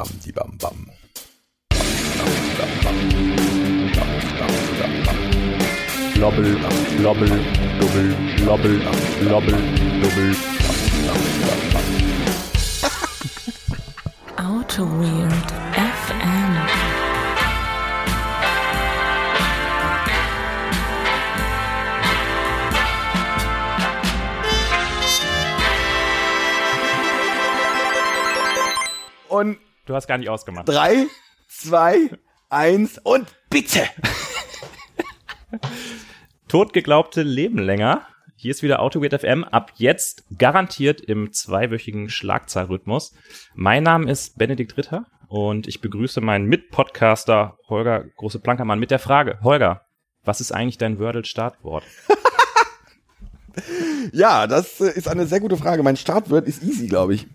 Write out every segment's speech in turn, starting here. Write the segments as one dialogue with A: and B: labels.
A: bam, die bam, bam.
B: Lobbel, lobbel, dubbel, lobbel, lobbel, dubbel.
C: Auto Weird
B: Du hast gar nicht ausgemacht.
A: drei, zwei, eins und bitte.
B: Totgeglaubte leben länger. Hier ist wieder AutoWeird FM. Ab jetzt garantiert im zweiwöchigen Schlagzahlrhythmus. Mein Name ist Benedikt Ritter und ich begrüße meinen Mitpodcaster Holger Große Plankermann mit der Frage. Holger, was ist eigentlich dein Wordle-Startwort?
A: Ja, das ist eine sehr gute Frage. Mein Startwort ist easy, glaube ich.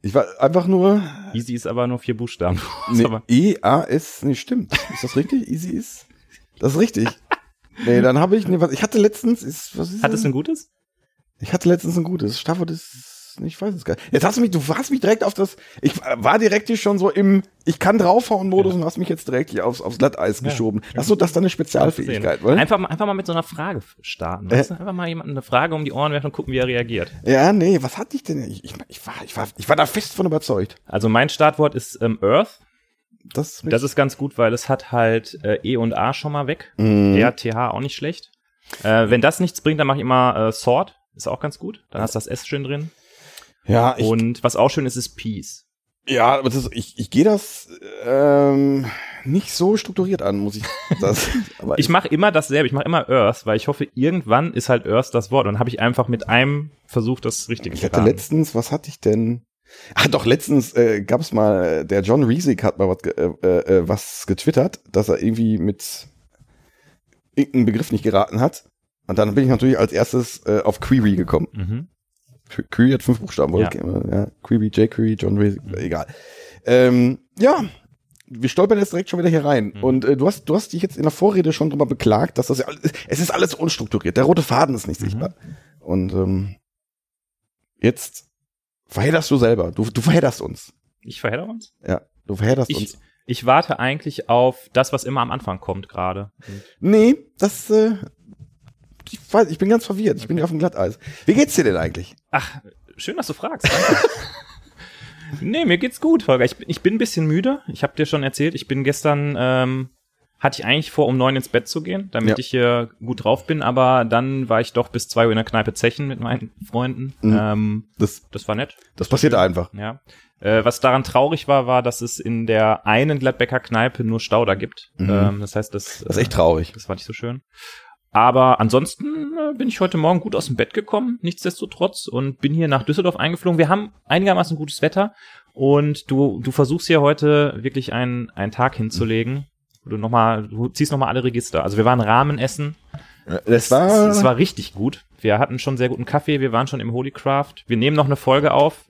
A: Ich war einfach nur
B: Easy ist aber nur vier Buchstaben.
A: nee,
B: aber
A: E-A-S, nee, stimmt. Ist das richtig? Easy ist? Das ist richtig. Nee, dann habe ich, nee, was, ich hatte letztens, ist, was ist
B: Hat es
A: das?
B: ein gutes?
A: Ich hatte letztens ein gutes. Startwort ist, ich weiß es gar nicht. Jetzt hast du mich, du hast mich direkt auf das, ich war direkt hier schon so im, ich kann draufhauen Modus und hast mich jetzt direkt hier aufs, aufs Glatteis
B: Ja.
A: geschoben. Das ist so, das ist deine Spezialfähigkeit, oder?
B: Einfach, mal- einfach mal mit so einer Frage starten.
A: Äh.
B: Einfach mal jemandem eine Frage um die Ohren werfen und gucken, wie er reagiert.
A: Ja, nee, was hatte ich denn? Ich, ich, ich, war, ich, war, ich war da fest von überzeugt.
B: Also mein Startwort ist ähm, Earth.
A: Das,
B: Das ist ganz gut, weil es hat halt äh, E und A schon mal weg.
A: Mhm.
B: RTH auch nicht schlecht. Äh, wenn das nichts bringt, dann mache ich immer äh, Sword. Ist auch ganz gut. Dann hast du das S schön drin.
A: Ja, ich,
B: Und was auch schön ist, ist Peace.
A: ja, aber das, ich, ich gehe das ähm, nicht so strukturiert an, muss ich das. aber
B: Ich mache immer dasselbe. Ich mache immer Earth, weil ich hoffe, irgendwann ist halt Earth das Wort. Und dann habe ich einfach mit einem Versuch das Richtige
A: Ich hatte letztens, was hatte ich denn? Ah, doch, letztens äh, gab es mal, äh, der John Riesig hat mal was, ge- äh, äh, äh, was getwittert, dass er irgendwie mit irgendeinem Begriff nicht geraten hat. Und dann bin ich natürlich als erstes äh, auf Query gekommen.
B: Mhm.
A: Qu- Query hat fünf Buchstaben, wohl.
B: Ja.
A: Ja. Query, jQuery, John Riesig, egal. Ähm, ja, wir stolpern jetzt direkt schon wieder hier rein.
B: Mhm.
A: Und äh, du hast, du hast dich jetzt in der Vorrede schon drüber beklagt, dass das ja alles, es ist alles unstrukturiert. Der rote Faden ist nicht
B: Mhm.
A: sichtbar. Und ähm, jetzt verhedderst du selber. Du, du verhedderst uns.
B: Ich verhedder uns.
A: Ja, du verhedderst
B: Ich,
A: uns.
B: ich warte eigentlich auf das, was immer am Anfang kommt gerade.
A: Nee, das, äh, ich weiß, ich bin ganz verwirrt. Ich bin hier auf dem Glatteis. Wie geht's dir denn eigentlich?
B: Ach, schön, dass du fragst. Nee, mir geht's gut, Holger. Ich, bin- ich bin ein bisschen müde. Ich habe dir schon erzählt, ich bin gestern, ähm, hatte ich eigentlich vor, um neun ins Bett zu gehen, damit
A: Ja.
B: ich hier gut drauf bin, aber dann war ich doch bis zwei Uhr in der Kneipe zechen mit meinen Freunden.
A: Mhm.
B: Ähm,
A: Das,
B: das war nett.
A: das passiert einfach.
B: Ja. Äh, was daran traurig war, war, dass es in der einen Gladbecker Kneipe nur Stauder gibt.
A: Mhm.
B: Ähm, das heißt, das,
A: Das ist echt traurig.
B: das war nicht so schön. Aber ansonsten äh, bin ich heute Morgen gut aus dem Bett gekommen, nichtsdestotrotz, und bin hier nach Düsseldorf eingeflogen. Wir haben einigermaßen gutes Wetter und du, du versuchst hier heute wirklich einen, einen Tag hinzulegen. Du noch mal, du ziehst nochmal alle Register. Also wir waren Ramen essen.
A: Das war,
B: Es, es war richtig gut. Wir hatten schon sehr guten Kaffee. Wir waren schon im Holy Craft. Wir nehmen noch eine Folge auf.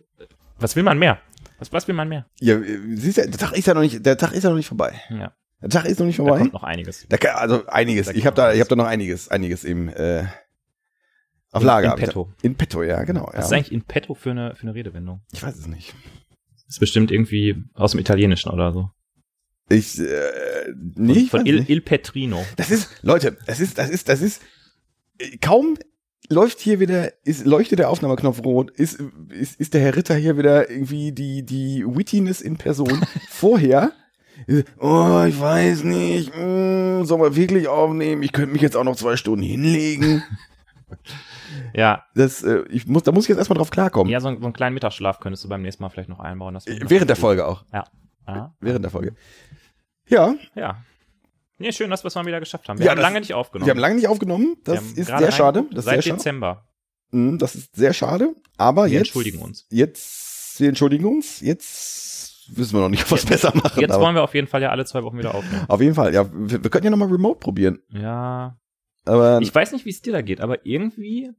B: Was will man mehr? Was, was will man mehr?
A: ja, siehst du, der Tag ist ja noch nicht, der Tag ist ja noch nicht vorbei.
B: Ja,
A: Der Tag ist noch nicht
B: da
A: vorbei.
B: kommt noch einiges.
A: Da kann, also einiges.
B: Da
A: ich habe da,
B: noch
A: ich habe da noch einiges, einiges im äh, auf Lager.
B: in
A: hab da.
B: petto.
A: In petto, ja, genau.
B: Was
A: Ja.
B: ist eigentlich in petto für eine, für eine Redewendung?
A: Ich weiß es nicht.
B: ist bestimmt irgendwie aus dem Italienischen oder so.
A: Ich, äh, nee,
B: Von
A: weiß
B: Il,
A: nicht.
B: Il Petrino.
A: Das ist, Leute, das ist, das ist, das ist, äh, kaum läuft hier wieder, ist, leuchtet der Aufnahmeknopf rot, ist, ist, ist der Herr Ritter hier wieder irgendwie die, die Wittiness in Person. Vorher, oh, ich weiß nicht, mh, soll man wirklich aufnehmen? Ich könnte mich jetzt auch noch zwei Stunden hinlegen.
B: Ja,
A: Das, äh, ich muss, da muss ich jetzt erstmal drauf klarkommen.
B: ja so, so einen kleinen Mittagsschlaf könntest du beim nächsten Mal vielleicht noch einbauen. Das wäre
A: Äh, Während der. Folge auch.
B: Ja.
A: Während der Folge. Ja,
B: Ja. Nee, schön, dass wir es mal wieder geschafft haben. Wir
A: Ja,
B: haben
A: das-
B: lange nicht aufgenommen.
A: wir haben lange nicht aufgenommen.
B: Wir
A: Das ist sehr schade. Das ist
B: Seit
A: sehr schade.
B: Dezember.
A: Mm, Das ist sehr schade. Aber
B: Wir
A: jetzt.
B: entschuldigen uns.
A: Jetzt, wir entschuldigen uns. Jetzt wissen wir noch nicht, was besser machen.
B: Jetzt wollen wir auf jeden Fall ja alle zwei Wochen wieder aufnehmen.
A: auf jeden Fall. Ja, wir, wir können ja nochmal Remote probieren.
B: Ja.
A: Aber
B: Ich weiß nicht, wie es dir da geht, aber irgendwie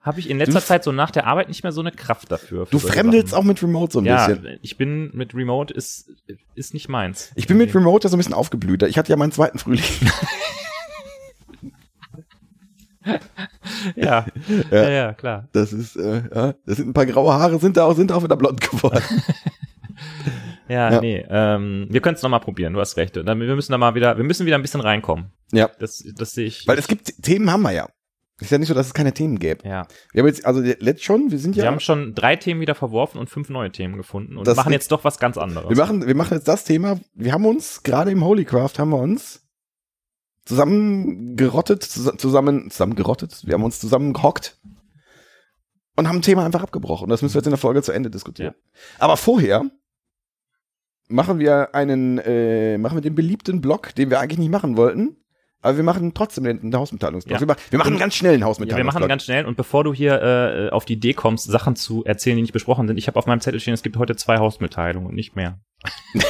B: habe ich in letzter
A: Du-
B: Zeit so nach der Arbeit nicht mehr so eine Kraft dafür. für
A: du fremdelst
B: Sachen.
A: auch mit Remote so ein
B: Ja,
A: bisschen.
B: ich bin mit Remote ist, ist nicht meins.
A: Ich bin mit Remote ja so ein bisschen aufgeblüht. Ich hatte ja meinen zweiten Frühling.
B: Ja,
A: Ja.
B: ja, ja, klar.
A: Das ist, äh, ja, das sind ein paar graue Haare, sind da auch, sind auch wieder blond geworden.
B: Ja,
A: Ja.
B: nee. Ähm, wir können es nochmal probieren, du hast recht. Wir müssen da mal wieder, wir müssen wieder ein bisschen reinkommen.
A: Ja.
B: Das, das sehe ich.
A: Weil es gibt, Themen haben wir ja. Ist ja nicht so, dass es keine Themen gäbe.
B: ja.
A: Wir haben jetzt, also letzt schon, wir sind
B: Wir
A: ja,
B: haben schon drei Themen wieder verworfen und fünf neue Themen gefunden und
A: Das-
B: machen jetzt doch was ganz anderes.
A: wir machen, wir machen jetzt das Thema, wir haben uns, gerade im Holycraft haben wir uns zusammen gerottet, zus- zusammen, zusammen gerottet, wir haben uns zusammen gehockt und haben ein Thema einfach abgebrochen. Und das müssen wir jetzt in der Folge zu Ende diskutieren. Aber vorher machen wir einen, äh, machen wir den beliebten Block, den wir eigentlich nicht machen wollten. Aber wir machen trotzdem den, den Hausmitteilungsblock.
B: Ja.
A: Wir, machen, wir machen einen ganz schnellen
B: ja, wir
A: Hausmitteilungsblock.
B: machen ganz schnell und bevor du hier äh, auf die Idee kommst, Sachen zu erzählen, die nicht besprochen sind, ich habe auf meinem Zettel stehen, es gibt heute zwei Hausmitteilungen und nicht mehr.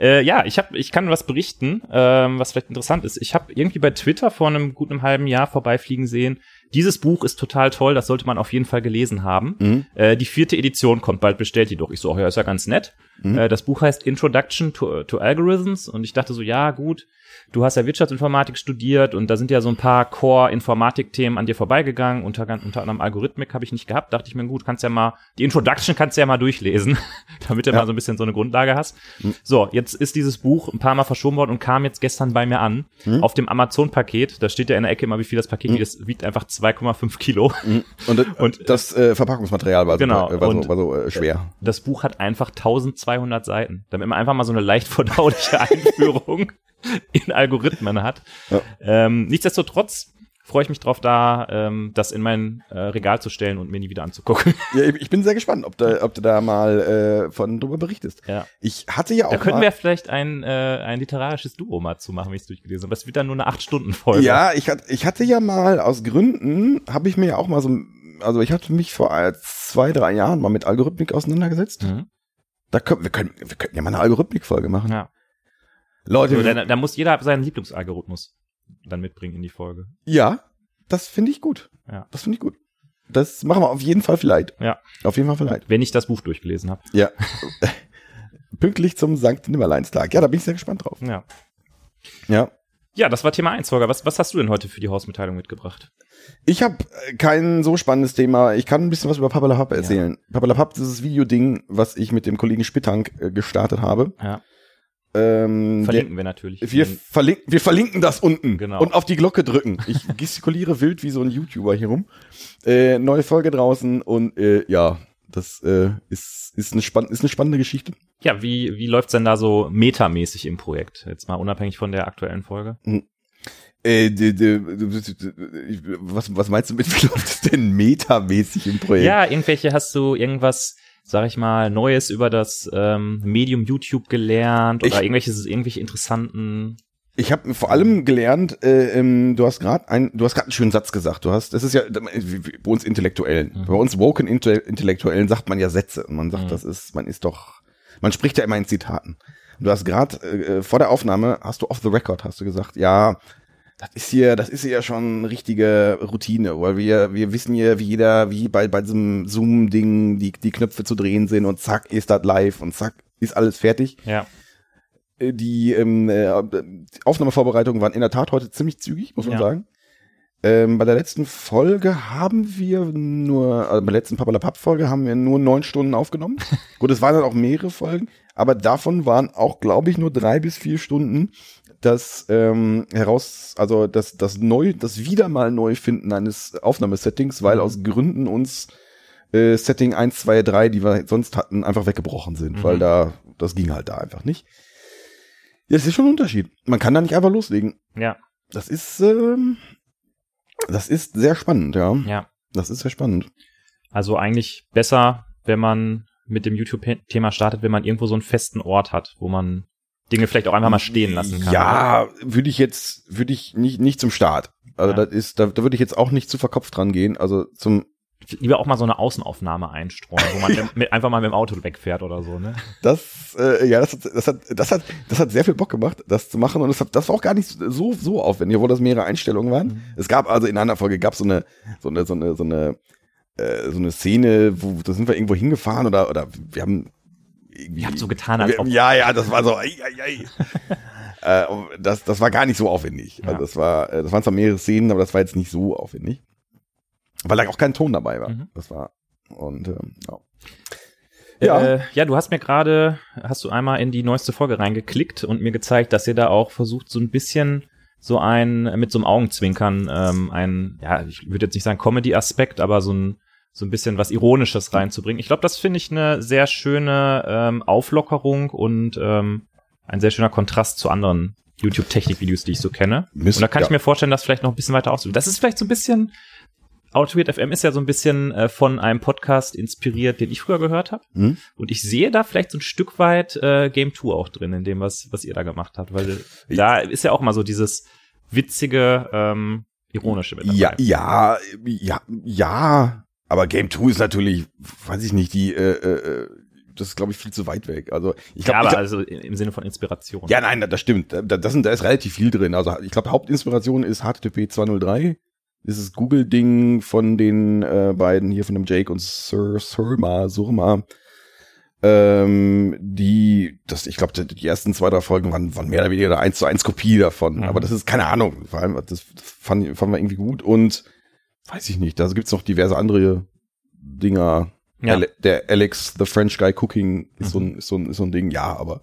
B: äh, ja, ich habe, ich kann was berichten, ähm, was vielleicht interessant ist. Ich habe irgendwie bei Twitter vor einem guten halben Jahr vorbeifliegen sehen. Dieses Buch ist total toll, das sollte man auf jeden Fall gelesen haben.
A: Mhm.
B: Äh, die vierte Edition kommt bald, bestellt die doch. Ich so, ach ja, ist ja ganz nett.
A: Mhm.
B: Äh, das Buch heißt Introduction to, to Algorithms und ich dachte so, ja gut, du hast ja Wirtschaftsinformatik studiert und da sind ja so ein paar Core-Informatik-Themen an dir vorbeigegangen, unter, unter anderem Algorithmik habe ich nicht gehabt, dachte ich mir, gut, kannst ja mal, die Introduction kannst du ja mal durchlesen, damit du
A: Ja.
B: mal so ein bisschen so eine Grundlage hast. So, jetzt ist dieses Buch ein paar Mal verschoben worden und kam jetzt gestern bei mir an,
A: Mhm.
B: auf dem Amazon-Paket, da steht ja in der Ecke immer, wie viel das Paket wiegt, das wiegt einfach 2,5 Kilo.
A: Mhm. Und, das-
B: Und-
A: das äh, Verpackungsmaterial war,
B: Genau.
A: so, äh, war, so, war so äh, schwer.
B: Das Buch hat einfach 1200 Seiten, damit man einfach mal so eine leicht verdauliche Einführung in Algorithmen hat.
A: Ja.
B: Ähm, nichtsdestotrotz freue ich mich drauf, da ähm, das in mein äh, Regal zu stellen und mir nie wieder anzugucken.
A: Ja, ich bin sehr gespannt, ob du, ob du da mal äh, von drüber berichtest.
B: ja.
A: Ich hatte ja auch
B: Da könnten
A: mal,
B: wir vielleicht ein, äh, ein literarisches Duo mal zu machen, wie ich es durchgelesen habe. Das wird dann nur eine 8-Stunden-Folge.
A: ja, ich hatte, ich hatte ja mal aus Gründen, habe ich mir ja auch mal so, also ich hatte mich vor äh, zwei, drei Jahren mal mit Algorithmik auseinandergesetzt.
B: Mhm.
A: Da können wir können, wir könnten ja mal eine Algorithmik-Folge machen.
B: ja.
A: Leute,
B: So, da, da muss jeder seinen Lieblingsalgorithmus dann mitbringen in die Folge.
A: ja, das finde ich gut.
B: Ja.
A: Das finde ich gut. Das machen wir auf jeden Fall vielleicht.
B: Ja.
A: Auf jeden Fall vielleicht.
B: Wenn ich das Buch durchgelesen habe.
A: Ja. Pünktlich zum Sankt Nimmerleinstag. Ja, da bin ich sehr gespannt drauf.
B: Ja.
A: Ja.
B: Ja, das war Thema 1, Holger. Was, was hast du denn heute für die Hausmitteilung mitgebracht?
A: Ich habe kein so spannendes Thema. Ich kann ein bisschen was über Papalapap erzählen. Ja. Papalapap ist das Videoding, was ich mit dem Kollegen Spittank äh, gestartet habe.
B: Ja.
A: Ähm,
B: Verlinken wir natürlich.
A: wir, verlinken, wir verlinken das unten
B: Genau.
A: und auf die Glocke drücken. Ich gestikuliere wild wie so ein YouTuber hier rum. Äh, neue Folge draußen und äh, ja, das äh, ist, ist, eine spann ist eine spannende Geschichte.
B: Ja, wie, wie läuft's denn da so metamäßig im Projekt? Jetzt mal unabhängig von der aktuellen Folge.
A: Äh, d- d- was, was meinst du mit, wie läuft es denn metamäßig im Projekt?
B: Ja, irgendwelche hast du irgendwas, sag ich mal, Neues über das ähm, Medium YouTube gelernt oder
A: Ich-
B: irgendwelche, irgendwelche interessanten.
A: Ich habe vor allem gelernt, äh, ähm, du hast gerade ein, du hast gerade einen schönen Satz gesagt. Du hast, das ist ja wie bei uns Intellektuellen,
B: Mhm.
A: bei uns woken Inte- Intellektuellen sagt man ja Sätze und man sagt,
B: Mhm.
A: das ist, man ist doch, man spricht ja immer in Zitaten. Und du hast gerade äh, vor der Aufnahme hast du off the record hast du gesagt, ja, das ist hier, das ist hier schon richtige Routine, weil wir, wir wissen hier, wie jeder, wie bei, bei diesem Zoom-Ding die, die Knöpfe zu drehen sind und zack, ist das live und zack, ist alles fertig.
B: Ja.
A: Äh, Die ähm, äh, Aufnahmevorbereitungen waren in der Tat heute ziemlich zügig, muss man
B: Ja.
A: sagen. Ähm, bei der letzten Folge haben wir nur, also bei der letzten Papalapap-Folge haben wir nur neun Stunden aufgenommen. Gut, es waren dann auch mehrere Folgen, aber davon waren auch, glaube ich, nur drei bis vier Stunden das ähm, heraus, also das, das neu, das wieder mal Neufinden eines Aufnahmesettings, weil
B: Mhm.
A: aus Gründen uns äh, Setting 1, 2, 3, die wir sonst hatten, einfach weggebrochen sind,
B: Mhm.
A: weil da, das ging halt da einfach nicht. Ja, es ist schon ein Unterschied. Man kann da nicht einfach loslegen.
B: Ja,
A: Das ist, ähm, das ist sehr spannend, ja.
B: ja.
A: Das ist sehr spannend.
B: Also eigentlich besser, wenn man mit dem YouTube-Thema startet, wenn man irgendwo so einen festen Ort hat, wo man Dinge vielleicht auch einfach mal stehen lassen kann.
A: Ja, würde ich jetzt, würde ich nicht, nicht zum Start. Also
B: Ja.
A: das ist, da, da würde ich jetzt auch nicht zu verkopft dran gehen. Also zum,
B: Lieber auch mal so eine Außenaufnahme einstreuen, wo man mit, einfach mal mit dem Auto wegfährt oder so, ne?
A: das, äh, ja, das hat, das hat, das hat, das hat sehr viel Bock gemacht, das zu machen. Und das, hat, das war auch gar nicht so, so aufwendig, obwohl das mehrere Einstellungen waren.
B: Mhm.
A: Es gab also in einer Folge gab so eine, so eine, so eine, so eine, äh, so eine Szene, wo, da sind wir irgendwo hingefahren oder, oder wir haben.
B: Ihr habt so getan, als ob.
A: Ja, ja, das war so, ei, ei, ei. äh, das, das war gar nicht so aufwendig.
B: Ja.
A: Also das war, äh, das waren zwar mehrere Szenen, aber das war jetzt nicht so aufwendig. Weil da auch kein Ton dabei war.
B: Mhm.
A: Das war, und, ähm, ja. Ja.
B: Äh, ja, du hast mir gerade, hast du einmal in die neueste Folge reingeklickt und mir gezeigt, dass ihr da auch versucht, so ein bisschen so ein, mit so einem Augenzwinkern, ähm, ein, ja, ich würde jetzt nicht sagen Comedy-Aspekt, aber so ein, so ein bisschen was Ironisches reinzubringen. Ich glaube, das finde ich eine sehr schöne ähm, Auflockerung und ähm, ein sehr schöner Kontrast zu anderen YouTube-Technik-Videos, die ich so kenne.
A: Mist,
B: und da kann
A: ja.
B: ich mir vorstellen, das vielleicht noch ein bisschen weiter auszuüben. Das ist vielleicht so ein bisschen, Outweird FM ist ja so ein bisschen äh, von einem Podcast inspiriert, den ich früher gehört habe.
A: Hm?
B: Und ich sehe da vielleicht so ein Stück weit äh, Game 2 auch drin, in dem, was, was ihr da gemacht habt. Weil da ist ja auch mal so dieses witzige, ähm, ironische mit dabei.
A: Ja, ja, ja, ja. Aber Game 2 ist natürlich, weiß ich nicht, die, äh, äh, das ist, glaube ich, viel zu weit weg. Also ich
B: ja,
A: glaube,
B: aber
A: ich,
B: also im Sinne von Inspiration.
A: ja, nein, das stimmt. Da, das sind, da ist relativ viel drin. Also ich glaube, Hauptinspiration ist HTTP 203. Dieses Google-Ding von den äh, beiden hier, von dem Jake und Sir Surma, Surma. Ähm, die, das, ich glaube, die ersten zwei, drei Folgen waren, waren mehr oder weniger eine 1 zu 1 Kopie davon.
B: Mhm.
A: Aber das ist keine Ahnung. Vor allem, das fand, fanden wir irgendwie gut. Und weiß ich nicht, da gibt's noch diverse andere Dinger.
B: Ja.
A: Der Alex, the French Guy Cooking, ist,
B: Mhm.
A: so ein, ist, so ein, ist so ein Ding, ja, aber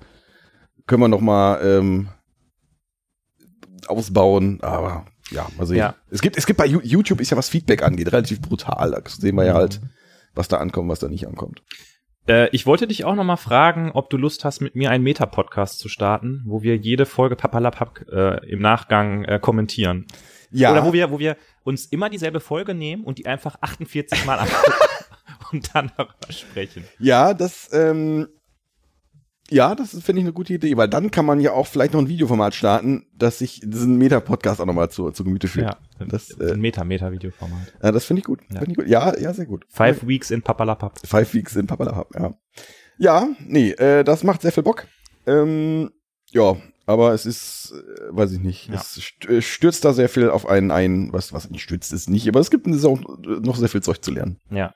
A: können wir noch mal ähm, ausbauen, aber ja, mal sehen.
B: Ja.
A: Es gibt, es gibt bei YouTube ist ja was Feedback angeht, relativ brutal. Da sehen wir ja halt, was da ankommt, was da nicht ankommt.
B: Äh, ich wollte dich auch noch mal fragen, ob du Lust hast, mit mir einen Meta-Podcast zu starten, wo wir jede Folge Papalapap äh, im Nachgang äh, kommentieren.
A: Ja,
B: Oder wo wir, wo wir uns immer dieselbe Folge nehmen und die einfach 48 Mal angucken und dann darüber sprechen.
A: ja, das, ähm, ja, das finde ich eine gute Idee, weil dann kann man ja auch vielleicht noch ein Videoformat starten, dass sich diesen Meta-Podcast auch nochmal zu, zu Gemüte führt.
B: Ja,
A: Das, äh,
B: ein Meta-Meta-Videoformat.
A: Ja, das finde ich gut.
B: Ja.
A: Finde ich gut. Ja, ja, sehr gut.
B: Five Weeks in Papalapap.
A: Five Weeks in Papalapap, ja. Ja, nee, äh, das macht sehr viel Bock. Ähm, ja, aber es ist, äh, weiß ich nicht,
B: Ja.
A: es äh, stürzt da sehr viel auf einen ein, was, was nicht stürzt es nicht, aber es gibt auch äh, noch sehr viel Zeug zu lernen.
B: Ja.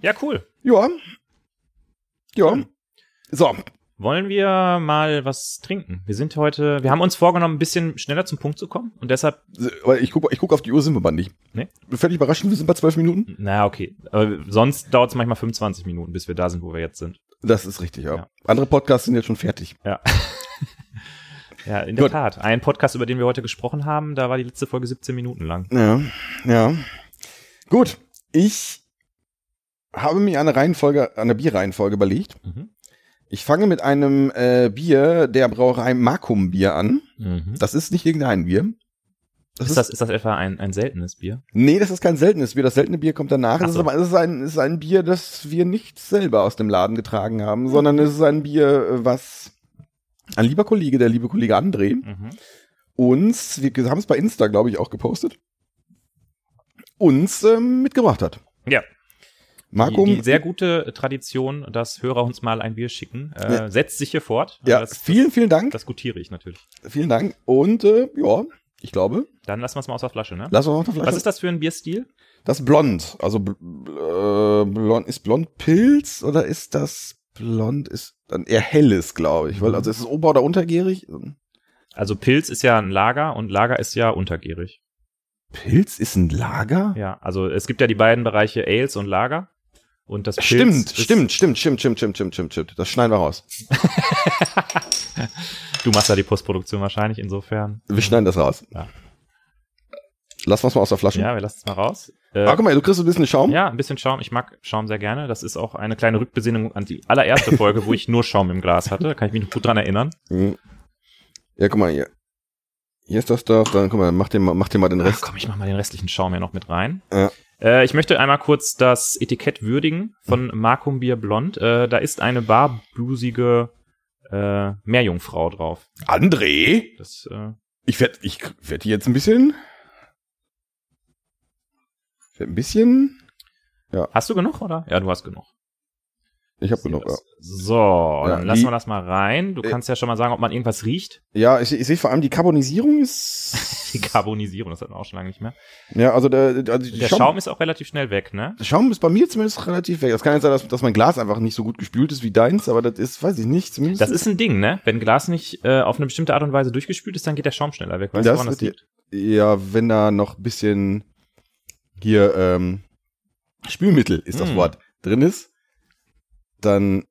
B: Ja, cool.
A: Ja. Ja.
B: Hm.
A: So,
B: Wollen wir mal was trinken? Wir sind heute, wir haben uns vorgenommen, ein bisschen schneller zum Punkt zu kommen und deshalb,
A: weil ich gucke ich guck auf die Uhr, sind wir bei nicht.
B: Nee.
A: Völlig überraschend, wir sind bei zwölf Minuten.
B: naja, okay. Aber sonst dauert es manchmal 25 Minuten, bis wir da sind, wo wir jetzt sind.
A: Das ist richtig, ja.
B: Ja.
A: Andere Podcasts sind jetzt schon fertig.
B: Ja. ja, in der
A: Gut.
B: Tat. Ein Podcast, über den wir heute gesprochen haben, da war die letzte Folge 17 Minuten lang.
A: Ja, ja. Gut, ich habe mir eine Reihenfolge, eine Bierreihenfolge überlegt.
B: Mhm.
A: Ich fange mit einem äh, Bier der Brauerei Makum Bier an.
B: Mhm.
A: Das ist nicht irgendein Bier. Das
B: ist, das, ist das etwa ein, ein seltenes Bier?
A: Nee, das ist kein seltenes Bier. Das seltene Bier kommt danach.
B: Ach
A: Es ist
B: so.
A: aber es ist ein, es ist ein Bier, das wir nicht selber aus dem Laden getragen haben, sondern es ist ein Bier, was ein lieber Kollege, der liebe Kollege André,
B: Mhm.
A: uns, wir haben es bei Insta, glaube ich, auch gepostet, uns ähm, mitgebracht hat.
B: Ja.
A: Makum,
B: Die, die sehr gute Tradition, dass Hörer uns mal ein Bier schicken, äh,
A: Ja.
B: setzt sich hier fort.
A: ja,
B: das,
A: vielen, vielen Dank.
B: das gutiere ich natürlich.
A: Vielen Dank. Und äh, ja, ich glaube,
B: Dann lassen wir es mal aus der Flasche, ne?
A: lass uns noch eine Flasche.
B: Was ist das für ein Bierstil?
A: Das Blond. Also bl äh, blond ist Blond Pilz oder ist das Blond ist dann eher helles, glaube ich. Weil also ist es ober- oder untergärig?
B: Also Pilz ist ja ein Lager und Lager ist ja untergärig.
A: Pilz ist ein Lager?
B: Ja, also es gibt ja die beiden Bereiche Ales und Lager. Und das Pilz
A: Stimmt, stimmt, stimmt, stimmt, stimmt, stimmt, stimmt, stimmt, stimmt. Das schneiden wir raus.
B: Du machst ja die Postproduktion wahrscheinlich, insofern.
A: Wir schneiden das raus.
B: Ja.
A: Lass was mal aus der Flasche.
B: Ja, wir lassen es mal raus. Äh,
A: Ah, guck mal, du kriegst ein bisschen Schaum.
B: ja, ein bisschen Schaum. Ich mag Schaum sehr gerne. Das ist auch eine kleine Rückbesinnung an die allererste Folge, wo ich nur Schaum im Glas hatte. Da kann ich mich noch gut dran erinnern.
A: Mhm. Ja, guck mal hier. Hier ist das doch. Dann guck mal, mach dir mal, mach dir mal den
B: Ach
A: Rest.
B: komm, ich mach mal den restlichen Schaum ja noch mit rein.
A: Ja.
B: Äh, ich möchte einmal kurz das Etikett würdigen von Markum Bier Blond. Äh, da ist eine barblusige äh, Meerjungfrau drauf.
A: André?
B: Das, äh,
A: Ich werd, ich werd die jetzt ein bisschen. Ein bisschen.
B: hast du genug, oder? Ja, du hast genug.
A: Ich habe genug. Ja.
B: So,
A: Ja,
B: dann lassen
A: die-
B: wir das mal rein. Du
A: Äh,
B: kannst ja schon mal sagen, ob man irgendwas riecht.
A: Ja, ich, ich sehe vor allem die Carbonisierung ist.
B: Die Carbonisierung, das hat man auch schon lange nicht mehr.
A: ja, also der, also
B: Der Schaum, ist auch relativ schnell weg, ne?
A: der Schaum ist bei mir zumindest relativ weg. Das kann jetzt sein, dass, dass mein Glas einfach nicht so gut gespült ist wie deins, aber das ist, weiß ich nicht, zumindest.
B: Das ist ein Ding, ne? Wenn Glas nicht äh, auf eine bestimmte Art und Weise durchgespült ist, dann geht der Schaum schneller weg. Weißt du,
A: Das
B: woran das liegt?
A: ja, wenn da noch ein bisschen hier ähm, Spülmittel ist das
B: Mm.
A: Wort drin ist, dann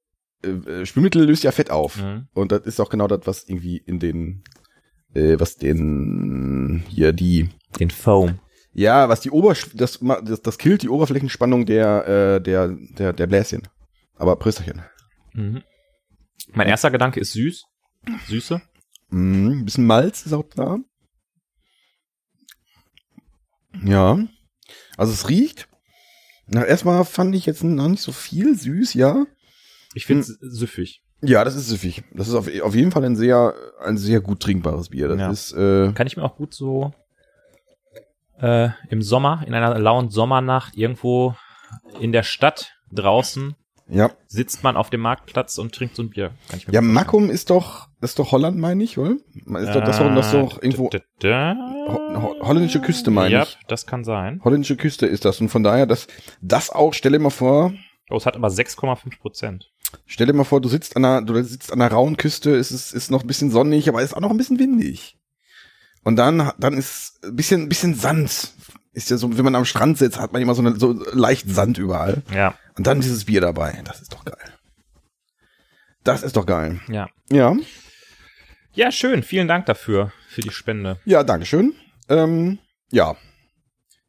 A: äh, äh, Spülmittel löst ja Fett auf.
B: Mhm.
A: Und das ist auch genau das, was irgendwie in den, äh, was den, hier die,
B: Den Foam.
A: ja, was die Ober, das, das, das killt die Oberflächenspannung der, äh, der, der, der Bläschen. Aber Prösterchen.
B: Mhm. Mein erster Gedanke ist süß. Süße.
A: Ein bisschen Malz ist auch da. Ja. Also es riecht. Na, erstmal fand ich jetzt noch nicht so viel süß, ja.
B: Ich finde es süffig.
A: Ja, das ist süffig. Das ist auf, auf jeden Fall ein sehr, ein sehr gut trinkbares Bier. Das
B: Ja.
A: ist, äh,
B: Kann ich mir auch gut so äh, im Sommer, in einer lauen Sommernacht, irgendwo in der Stadt draußen
A: ja.
B: sitzt man auf dem Marktplatz und trinkt so ein Bier.
A: Ja. Macum ist doch, ist doch Holland, meine ich, oder? Ist doch, das, ist doch irgendwo
B: Äh, da, da,
A: ho ho holländische Küste, meine
B: ja,
A: ich.
B: das kann sein.
A: Holländische Küste ist das. Und von daher, das, das auch, stell dir mal vor,
B: Oh, es hat aber 6,5 Prozent.
A: Stell dir mal vor, du sitzt an einer, du sitzt an einer rauen Küste, es ist, ist noch ein bisschen sonnig, aber es ist auch noch ein bisschen windig. Und dann, dann ist ein bisschen, ein bisschen Sand. Ist ja so, wenn man am Strand sitzt, hat man immer so, eine, so leicht Sand überall.
B: Ja,
A: Und dann dieses Bier dabei. Das ist doch geil. Das ist doch geil.
B: ja.
A: Ja.
B: Ja, schön. Vielen Dank dafür, für die Spende.
A: Ja, Dankeschön. Ähm, ja.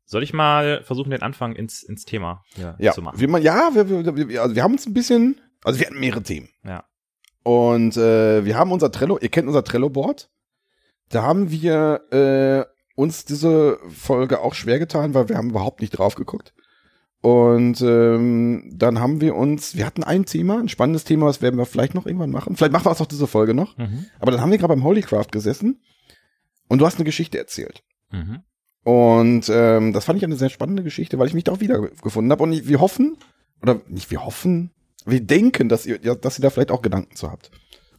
B: Soll ich mal versuchen, den Anfang ins, ins Thema hier
A: Ja.
B: zu machen?
A: Wir, ja, wir, wir, wir, also wir haben uns ein bisschen, also wir hatten mehrere Themen.
B: Ja.
A: Und äh, wir haben unser Trello, ihr kennt unser Trello-Board. Da haben wir äh, uns diese Folge auch schwer getan, weil wir haben überhaupt nicht drauf geguckt. Und ähm, dann haben wir uns, wir hatten ein Thema, ein spannendes Thema, das werden wir vielleicht noch irgendwann machen. Vielleicht machen wir es auch diese Folge noch.
B: Mhm.
A: Aber dann haben wir gerade beim Holycraft gesessen und du hast eine Geschichte erzählt.
B: Mhm.
A: Und ähm, das fand ich eine sehr spannende Geschichte, weil ich mich da auch wiedergefunden habe. Und ich- wir hoffen, oder nicht wir hoffen, wir denken, dass ihr, ja, dass ihr da vielleicht auch Gedanken zu habt.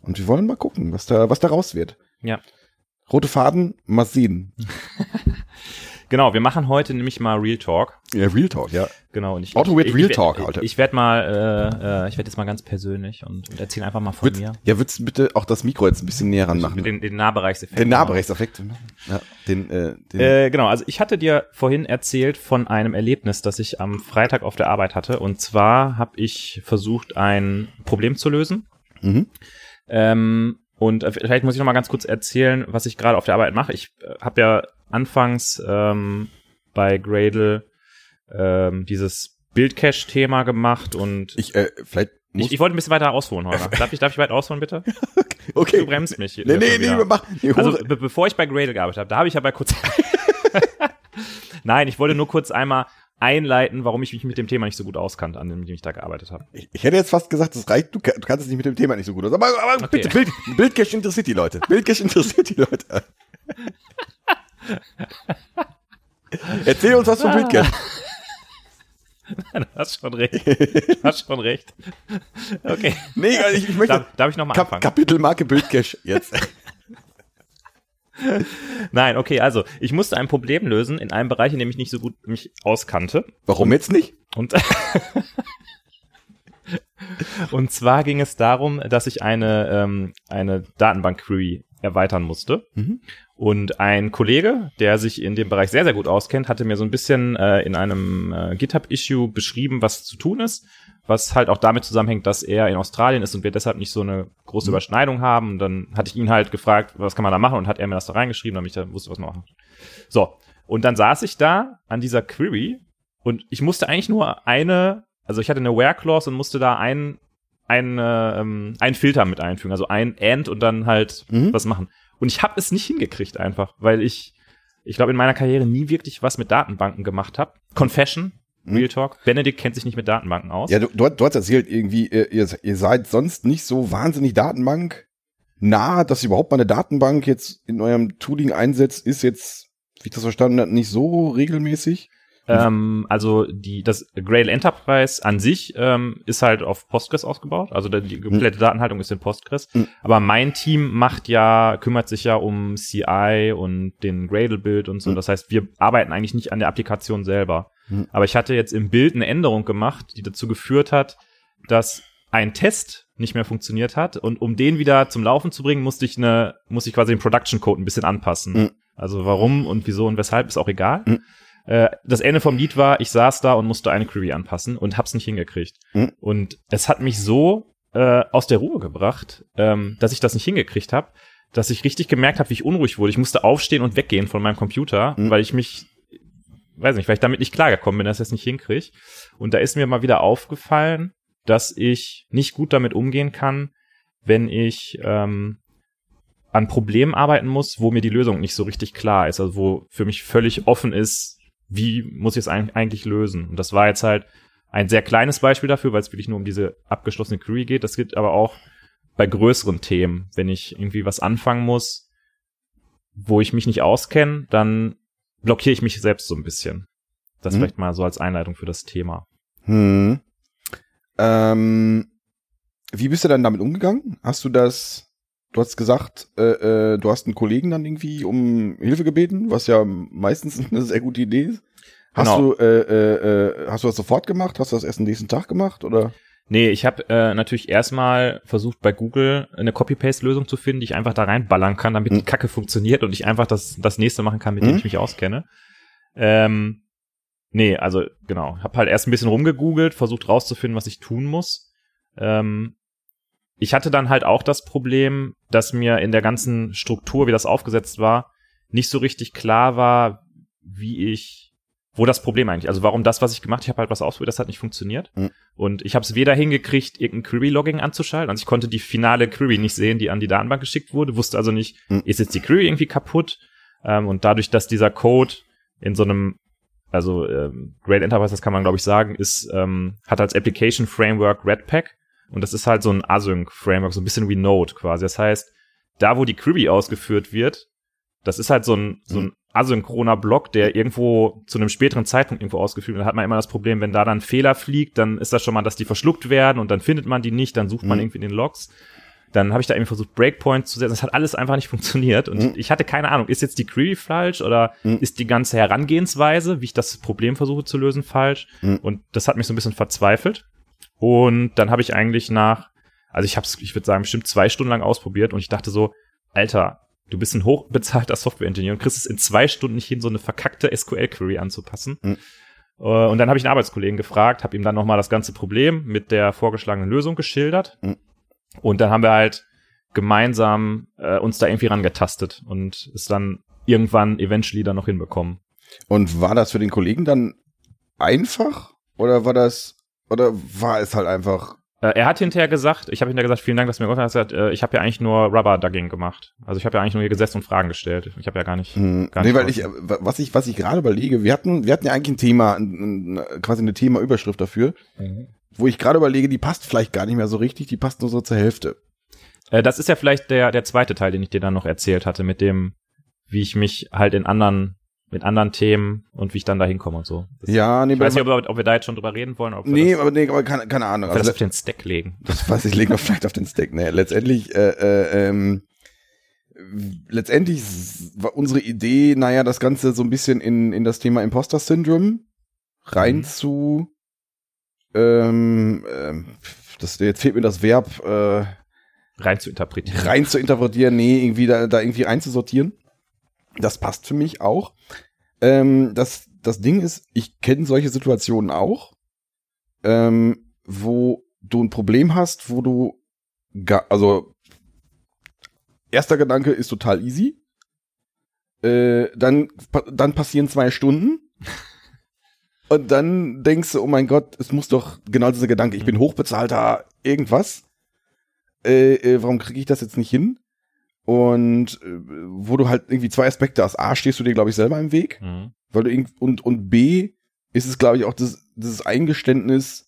A: Und wir wollen mal gucken, was da, was da raus wird.
B: Ja.
A: Rote Faden, mal sehen.
B: Genau, wir machen heute nämlich mal Real Talk.
A: Ja, Real Talk, ja.
B: Genau. Und ich,
A: Auto with
B: ich,
A: Real
B: ich,
A: Talk, Alter.
B: Ich werde mal, äh, äh, ich werde jetzt mal ganz persönlich und, und erzähle einfach mal von
A: Würd,
B: mir.
A: ja, würdest du bitte auch das Mikro jetzt ein bisschen näher ranmachen?
B: Den, den Nahbereichseffekt.
A: Den Nahbereichseffekt. Ja, den, äh, den,
B: Äh, genau, also ich hatte dir vorhin erzählt von einem Erlebnis, das ich am Freitag auf der Arbeit hatte. Und zwar habe ich versucht, ein Problem zu lösen.
A: mhm.
B: Ähm, und äh, vielleicht muss ich noch mal ganz kurz erzählen, was ich gerade auf der Arbeit mache. Ich äh, habe ja anfangs ähm, bei Gradle ähm, dieses Bildcache-Thema gemacht und ich,
A: Ich, äh, vielleicht muss,
B: ich, wollte ein bisschen weiter ausholen, Holger. Darf ich, darf ich weit ausholen, bitte?
A: okay.
B: Du bremst mich.
A: Nee, nee, nee, mach, nee,
B: Also be bevor ich bei Gradle gearbeitet habe, da habe ich aber kurz. Nein, ich wollte nur kurz einmal einleiten, warum ich mich mit dem Thema nicht so gut auskannte, an dem ich da gearbeitet habe.
A: Ich, ich hätte jetzt fast gesagt, das reicht, du, du kannst es nicht mit dem Thema nicht so gut aus. Aber, aber
B: Okay.
A: bitte, Bild, Bildcache interessiert die Leute. Bildcache interessiert die Leute. Erzähl uns was vom Bildcache.
B: Du hast schon recht. Du hast schon recht. Okay.
A: Nee, also ich, ich möchte
B: Darf, darf ich nochmal
A: Kap
B: anfangen?
A: Kapitelmarke Bildcache jetzt.
B: Nein, okay, also ich musste ein Problem lösen in einem Bereich, in dem ich nicht so gut mich auskannte.
A: Warum jetzt nicht?
B: Und, und zwar ging es darum, dass ich eine, ähm, eine Datenbank-Query erweitern musste.
A: Mhm.
B: Und ein Kollege, der sich in dem Bereich sehr, sehr gut auskennt, hatte mir so ein bisschen äh, in einem äh, GitHub-Issue beschrieben, was zu tun ist, was halt auch damit zusammenhängt, dass er in Australien ist und wir deshalb nicht so eine große Überschneidung haben. Und dann hatte ich ihn halt gefragt, was kann man da machen? Und hat er mir das da reingeschrieben, damit ich da wusste, was man machen. So, und dann saß ich da an dieser Query und ich musste eigentlich nur eine, also ich hatte eine Where-Clause und musste da ein, ein, äh, ähm, ein Filter mit einfügen, also ein And und dann halt
A: Mhm.
B: was machen. Und ich habe es nicht hingekriegt einfach, weil ich, ich glaube, in meiner Karriere nie wirklich was mit Datenbanken gemacht habe. Confession,
A: Mhm.
B: Real Talk. Benedikt kennt sich nicht mit Datenbanken aus.
A: Ja, du, du, du hast erzählt, irgendwie, ihr, ihr, ihr seid sonst nicht so wahnsinnig Datenbank nah, dass ihr überhaupt mal eine Datenbank jetzt in eurem Tooling einsetzt, ist jetzt, wie ich das verstanden habe, nicht so regelmäßig.
B: Ähm, also die, das Grail Enterprise an sich ähm, ist halt auf Postgres ausgebaut. Also die komplette Datenhaltung ist in Postgres.
A: Mhm.
B: Aber mein Team macht ja, kümmert sich ja um CI und den Gradle-Build und so.
A: Mhm.
B: Das heißt, wir arbeiten eigentlich nicht an der Applikation selber.
A: Mhm.
B: Aber ich hatte jetzt im Bild eine Änderung gemacht, die dazu geführt hat, dass ein Test nicht mehr funktioniert hat. Und um den wieder zum Laufen zu bringen, musste ich eine, musste ich quasi den Production Code ein bisschen anpassen.
A: Mhm.
B: Also warum und wieso und weshalb ist auch egal. Äh, das Ende vom Lied war, ich saß da und musste eine Query anpassen und hab's nicht hingekriegt.
A: Mhm.
B: Und es hat mich so äh, aus der Ruhe gebracht, ähm, dass ich das nicht hingekriegt habe, dass ich richtig gemerkt habe, wie ich unruhig wurde. Ich musste aufstehen und weggehen von meinem Computer,
A: Mhm.
B: weil ich mich, weiß nicht, weil ich damit nicht klargekommen bin, dass ich das nicht hinkriege. Und da ist mir mal wieder aufgefallen, dass ich nicht gut damit umgehen kann, wenn ich ähm, an Problemen arbeiten muss, wo mir die Lösung nicht so richtig klar ist, also wo für mich völlig offen ist, wie muss ich es eig- eigentlich lösen. Und das war jetzt halt ein sehr kleines Beispiel dafür, weil es wirklich nur um diese abgeschlossene Query geht. Das geht aber auch bei größeren Themen, wenn ich irgendwie was anfangen muss, wo ich mich nicht auskenne, dann blockiere ich mich selbst so ein bisschen. Das
A: Mhm.
B: vielleicht mal so als Einleitung für das Thema.
A: Hm. Ähm, wie bist du dann damit umgegangen? Hast du das, du hast gesagt, äh, äh, du hast einen Kollegen dann irgendwie um Hilfe gebeten, was ja meistens eine sehr gute Idee ist. Hast
B: Genau.
A: du, äh, äh, äh, hast du das sofort gemacht? Hast du das erst am nächsten Tag gemacht oder?
B: Nee, ich habe äh, natürlich erstmal versucht bei Google eine Copy-Paste-Lösung zu finden, die ich einfach da reinballern kann, damit die
A: Mhm.
B: Kacke funktioniert und ich einfach das, das nächste machen kann, mit dem
A: Mhm.
B: ich mich auskenne. Ähm, nee, also genau, habe halt erst ein bisschen rumgegoogelt, versucht rauszufinden, was ich tun muss. Ähm, ich hatte dann halt auch das Problem, dass mir in der ganzen Struktur, wie das aufgesetzt war, nicht so richtig klar war, wie ich, wo das Problem eigentlich, also warum das, was ich gemacht, ich habe halt was ausprobiert, das hat nicht funktioniert.
A: Mhm.
B: Und ich habe es weder hingekriegt, irgendein Query-Logging anzuschalten, also ich konnte die finale Query nicht sehen, die an die Datenbank geschickt wurde, wusste also nicht,
A: Mhm.
B: ist jetzt die Query irgendwie kaputt? Ähm, und dadurch, dass dieser Code in so einem, also ähm, Great Enterprise, das kann man glaube ich sagen, ist, ähm, hat als Application Framework Redpack und das ist halt so ein Async Framework, so ein bisschen wie Node quasi. Das heißt, da wo die Query ausgeführt wird, das ist halt so ein, so ein asynchroner Block, der irgendwo zu einem späteren Zeitpunkt irgendwo ausgeführt wird. Da hat man immer das Problem, wenn da dann Fehler fliegt, dann ist das schon mal, dass die verschluckt werden und dann findet man die nicht, dann sucht man
A: Mhm.
B: irgendwie in den Logs. Dann habe ich da irgendwie versucht, Breakpoints zu setzen. Das hat alles einfach nicht funktioniert. Und
A: Mhm.
B: ich hatte keine Ahnung, ist jetzt die Query falsch oder
A: Mhm.
B: ist die ganze Herangehensweise, wie ich das Problem versuche zu lösen, falsch?
A: Mhm.
B: Und das hat mich so ein bisschen verzweifelt. Und dann habe ich eigentlich nach, also ich habe es, ich würde sagen, bestimmt zwei Stunden lang ausprobiert und ich dachte so, Alter, du bist ein hochbezahlter Software-Ingenieur und kriegst es in zwei Stunden nicht hin, so eine verkackte SQL-Query anzupassen.
A: Mhm.
B: Und dann habe ich einen Arbeitskollegen gefragt, habe ihm dann nochmal das ganze Problem mit der vorgeschlagenen Lösung geschildert.
A: Mhm.
B: Und dann haben wir halt gemeinsam äh, uns da irgendwie rangetastet und es dann irgendwann eventually dann noch hinbekommen.
A: Und war das für den Kollegen dann einfach? Oder war das, oder war es halt einfach,
B: Äh, er hat hinterher gesagt, ich habe hinterher gesagt, vielen Dank, dass du mir geholfen hast. Hat äh, ich habe ja eigentlich nur Rubber-Dugging gemacht. Also ich habe ja eigentlich nur hier gesessen und Fragen gestellt. Ich habe ja gar nicht.
A: Hm,
B: Gar
A: nee,
B: nicht
A: weil ich, äh, was ich, was ich gerade überlege, wir hatten, wir hatten ja eigentlich ein Thema, ein, ein, quasi eine Themaüberschrift dafür, wo ich gerade überlege, die passt vielleicht gar nicht mehr so richtig, die passt nur so zur Hälfte.
B: Äh, das ist ja vielleicht der, der zweite Teil, den ich dir dann noch erzählt hatte, mit dem, wie ich mich halt in anderen, mit anderen Themen und wie ich dann da hinkomme und so. Das,
A: Ja, nee,
B: ich weiß nicht, ob, wir- ob wir da jetzt schon drüber reden wollen, ob
A: nee,
B: das,
A: aber, nee, aber keine, keine Ahnung.
B: wir das
A: Also,
B: auf den Stack legen.
A: das weiß ich, legen wir vielleicht auf den Stack. Nee, letztendlich, äh, äh, ähm, letztendlich war unsere Idee, naja, das Ganze so ein bisschen in, in das Thema Imposter Syndrome rein
B: Mhm.
A: zu, ähm, ähm, das, jetzt fehlt mir das Verb, äh,
B: Rein zu interpretieren.
A: rein zu interpretieren, nee, irgendwie da, da irgendwie einzusortieren. Das passt für mich auch. Ähm, das, das Ding ist, ich kenne solche Situationen auch, ähm, wo du ein Problem hast, wo du, also erster Gedanke ist total easy. Äh, dann, dann passieren zwei Stunden. Und dann denkst du, oh mein Gott, es muss doch genau dieser Gedanke, ich bin hochbezahlter irgendwas äh, äh, warum kriege ich das jetzt nicht hin? Und äh, wo du halt irgendwie zwei Aspekte hast. A, stehst du dir, glaube ich, selber im Weg,
B: Mhm.
A: weil du irgend, und, und B, ist es, glaube ich, auch das, dieses Eingeständnis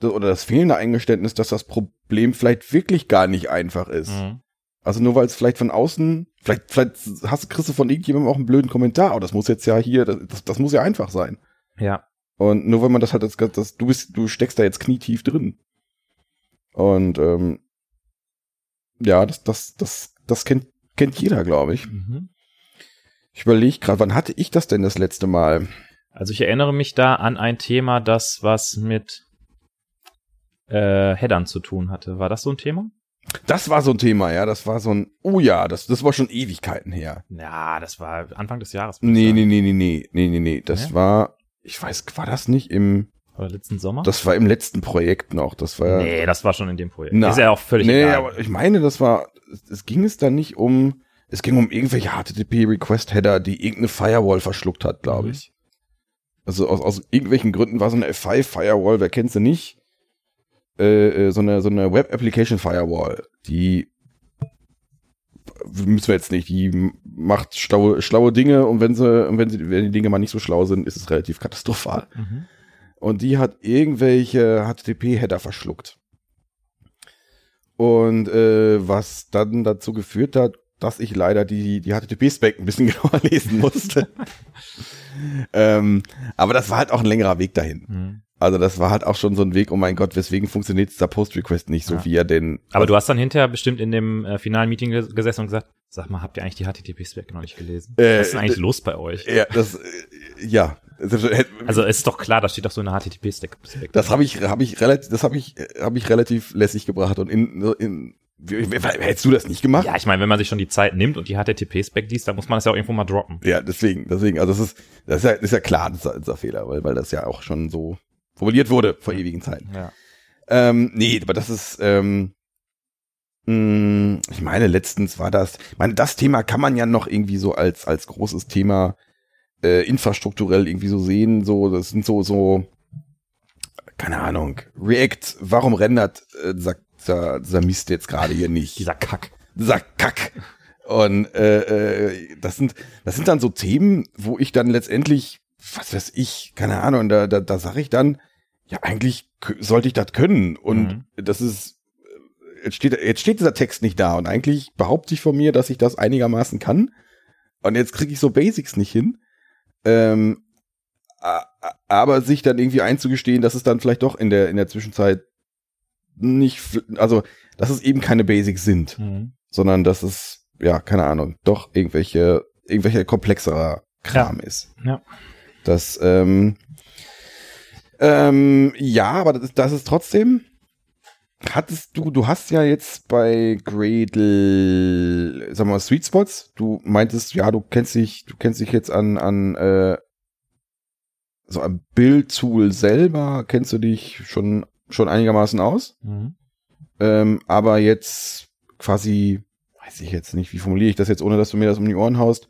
A: das- oder das fehlende Eingeständnis, dass das Problem vielleicht wirklich gar nicht einfach ist.
B: Mhm.
A: Also nur weil es vielleicht von außen, vielleicht, vielleicht hast, kriegst du von irgendjemandem auch einen blöden Kommentar, aber das muss jetzt ja hier, das, das muss ja einfach sein.
B: Ja.
A: Und nur wenn man das halt, das, das, du bist, du steckst da jetzt knietief drin. Und ähm, ja, das, das, das, das kennt, kennt jeder, glaube ich.
B: Mhm.
A: Ich überlege gerade, wann hatte ich das denn das letzte Mal?
B: Also ich erinnere mich da an ein Thema, das was mit äh, Headern zu tun hatte. War das so ein Thema?
A: Das war so ein Thema, ja. Das war so ein, oh ja, das, das war schon Ewigkeiten her.
B: Ja, das war Anfang des Jahres.
A: Nee, nee, nee, nee, nee, nee, nee, nee. Das
B: Nee?
A: war, ich weiß, war das nicht im,
B: Oder letzten Sommer?
A: das war im letzten Projekt noch. Das war,
B: nee, das war schon in dem Projekt.
A: Na,
B: ist ja auch völlig
A: nee,
B: egal.
A: aber ich meine, das war, es, ging es dann nicht um, es ging um irgendwelche HTTP-Request-Header, die irgendeine Firewall verschluckt hat, glaube
B: Mhm.
A: ich. Also aus, aus irgendwelchen Gründen war so eine F5-Firewall, wer kennt sie nicht? Äh, äh, so eine, so eine Web-Application-Firewall, die müssen wir jetzt nicht, die macht schlaue, schlaue Dinge und wenn sie, wenn sie, wenn die Dinge mal nicht so schlau sind, ist es relativ katastrophal.
B: Mhm.
A: Und die hat irgendwelche HTTP-Header verschluckt. Und äh, was dann dazu geführt hat, dass ich leider die, die HTTP-Spec ein bisschen genauer lesen musste. ähm, aber das war halt auch ein längerer Weg dahin.
B: Mhm.
A: Also das war halt auch schon so ein Weg, oh mein Gott, weswegen funktioniert dieser Post-Request nicht so,
B: Ja.
A: wie er denn...
B: Aber du hast dann hinterher bestimmt in dem äh, finalen Meeting ges- gesessen und gesagt, sag mal, habt ihr eigentlich die HTTP-Spec noch nicht gelesen?
A: Äh,
B: Was ist denn eigentlich
A: äh,
B: los bei euch?
A: Ja, das, äh, ja.
B: Also es ist doch klar, da steht doch so eine HTTP-Spec.
A: Das habe ich, habe ich relativ, das habe ich, habe ich relativ lässig gebracht und in, in, hättest du das nicht gemacht?
B: Ja, ich meine, wenn man sich schon die Zeit nimmt und die HTTP-Spec liest, dann muss man das ja auch irgendwo mal droppen.
A: Ja, deswegen, deswegen, also das ist, das ist ja, ist ja klar, das ist ein Fehler, weil, weil das ja auch schon so formuliert wurde vor ewigen Zeiten.
B: Ja.
A: Ähm, nee, aber das ist, ähm, mh, ich meine, letztens war das, ich meine, das Thema kann man ja noch irgendwie so als, als großes Thema äh, infrastrukturell irgendwie so sehen, so, das sind so, so, keine Ahnung, React, warum rendert äh, dieser, dieser, dieser Mist jetzt gerade hier nicht?
B: Dieser Kack.
A: dieser Kack. Und äh, äh, das sind das sind dann so Themen, wo ich dann letztendlich, was weiß ich, keine Ahnung, da da, da sage ich dann, ja eigentlich sollte ich das können. Und
B: Mhm.
A: das ist äh, jetzt steht jetzt steht dieser Text nicht da und eigentlich behaupte ich von mir, dass ich das einigermaßen kann. Und jetzt kriege ich so Basics nicht hin. Ähm, aber sich dann irgendwie einzugestehen, dass es dann vielleicht doch in der in der Zwischenzeit nicht, also dass es eben keine Basics sind
B: Mhm.
A: sondern dass es, ja, keine Ahnung, doch irgendwelche, irgendwelche komplexerer Kram ist.
B: Ja.
A: Das, ähm, ähm, ja, aber das, das ist trotzdem, hattest du, du hast ja jetzt bei Gradle, sag mal, Sweet Spots, du meintest, ja, du kennst dich, du kennst dich jetzt an, an, äh, so am Bildtool selber, kennst du dich schon, schon einigermaßen aus?
B: Mhm.
A: Ähm, aber jetzt quasi, weiß ich jetzt nicht, wie formuliere ich das jetzt, ohne dass du mir das um die Ohren haust,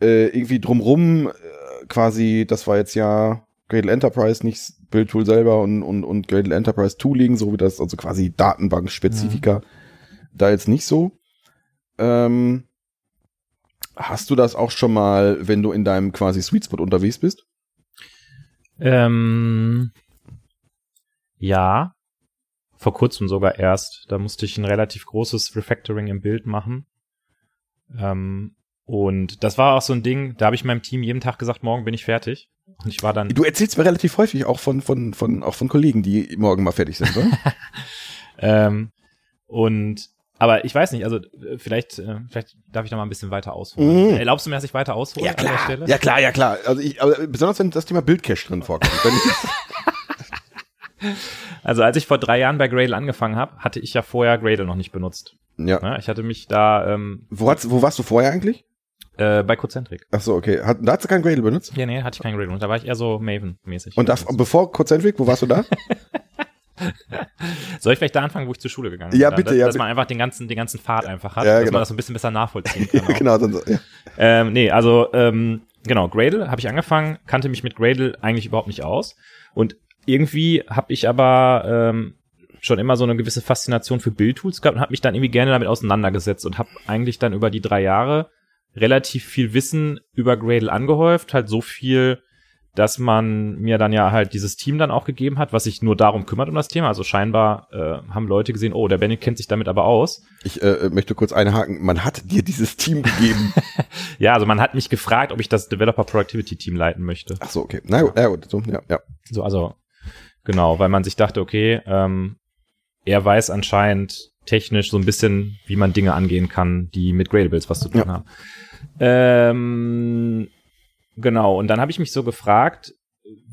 A: äh, irgendwie drumrum, äh, quasi, das war jetzt ja Gradle Enterprise, nicht Bildtool selber und, und, und Gradle Enterprise Tooling, so wie das, also quasi Datenbank-Spezifika, da jetzt nicht so. Ähm, hast du das auch schon mal, wenn du in deinem quasi Sweet Spot unterwegs bist?
B: Ähm, ja, vor kurzem sogar erst. Da musste ich ein relativ großes Refactoring im Bild machen. Ähm, und das war auch so ein Ding, da habe ich meinem Team jeden Tag gesagt, morgen bin ich fertig. Und ich war dann.
A: Du erzählst mir relativ häufig auch von, von, von, auch von Kollegen, die morgen mal fertig sind, oder?
B: Ähm, und aber ich weiß nicht, also äh, vielleicht, äh, vielleicht darf ich da mal ein bisschen weiter ausholen.
A: Mhm.
B: Erlaubst du mir, dass ich weiter aushole
A: Ja
B: an der
A: klar,
B: Stelle?
A: ja klar, ja klar. Also ich, aber besonders wenn das Thema Bildcache drin vorkommt.
B: Also als ich vor drei Jahren bei Gradle angefangen habe, hatte ich ja vorher Gradle noch nicht benutzt.
A: ja.
B: Ja, ich hatte mich da ähm,
A: Wo, hat's, wo warst du vorher eigentlich?
B: Äh, bei Cocentric.
A: Ach so, okay. Hat, da hast du kein Gradle benutzt?
B: Ja, nee, hatte ich kein Gradle. Und da war ich eher so Maven-mäßig.
A: Und da, bevor Cocentric, wo warst du da?
B: Soll ich vielleicht da anfangen, wo ich zur Schule gegangen bin?
A: Ja,
B: Dann,
A: bitte,
B: dass,
A: ja,
B: Dass
A: bitte.
B: man einfach den ganzen, den ganzen Pfad einfach hat,
A: Ja,
B: dass
A: genau.
B: man das so ein bisschen besser nachvollziehen kann.
A: genau, dann so, ja.
B: Ähm, nee, also ähm, genau, Gradle habe ich angefangen, kannte mich mit Gradle eigentlich überhaupt nicht aus. Und irgendwie habe ich aber ähm, schon immer so eine gewisse Faszination für Bildtools gehabt und habe mich dann irgendwie gerne damit auseinandergesetzt und habe eigentlich dann über die drei Jahre relativ viel Wissen über Gradle angehäuft, halt so viel, dass man mir dann ja halt dieses Team dann auch gegeben hat, was sich nur darum kümmert um das Thema. Also scheinbar äh, haben Leute gesehen, oh, der Benny kennt sich damit aber aus.
A: Ich äh, möchte kurz einhaken. Man hat dir dieses Team gegeben.
B: Ja, also man hat mich gefragt, ob ich das Developer Productivity Team leiten möchte.
A: Ach so, okay. Na gut, na gut. So, ja, ja.
B: So, also genau, weil man sich dachte, okay, ähm, er weiß anscheinend technisch so ein bisschen, wie man Dinge angehen kann, die mit Gradables was zu tun
A: Ja.
B: haben. Ähm, genau, und dann habe ich mich so gefragt,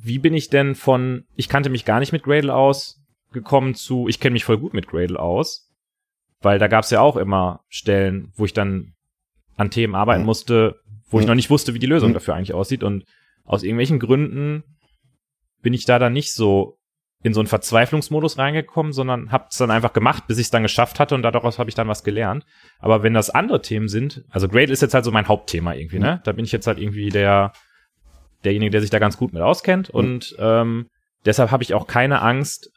B: wie bin ich denn von, ich kannte mich gar nicht mit Gradle aus, gekommen zu, ich kenne mich voll gut mit Gradle aus. weil da gab es ja auch immer Stellen, wo ich dann an Themen arbeiten
A: Mhm.
B: musste, wo ich
A: Mhm.
B: noch nicht wusste, wie die Lösung
A: Mhm.
B: dafür eigentlich aussieht. Und aus irgendwelchen Gründen bin ich da dann nicht so in so einen Verzweiflungsmodus reingekommen, sondern habe es dann einfach gemacht, bis ich es dann geschafft hatte und daraus habe ich dann was gelernt. Aber wenn das andere Themen sind, also Gradle ist jetzt halt so mein Hauptthema irgendwie, ne? Da bin ich jetzt halt irgendwie der derjenige, der sich da ganz gut mit auskennt und ähm, deshalb habe ich auch keine Angst,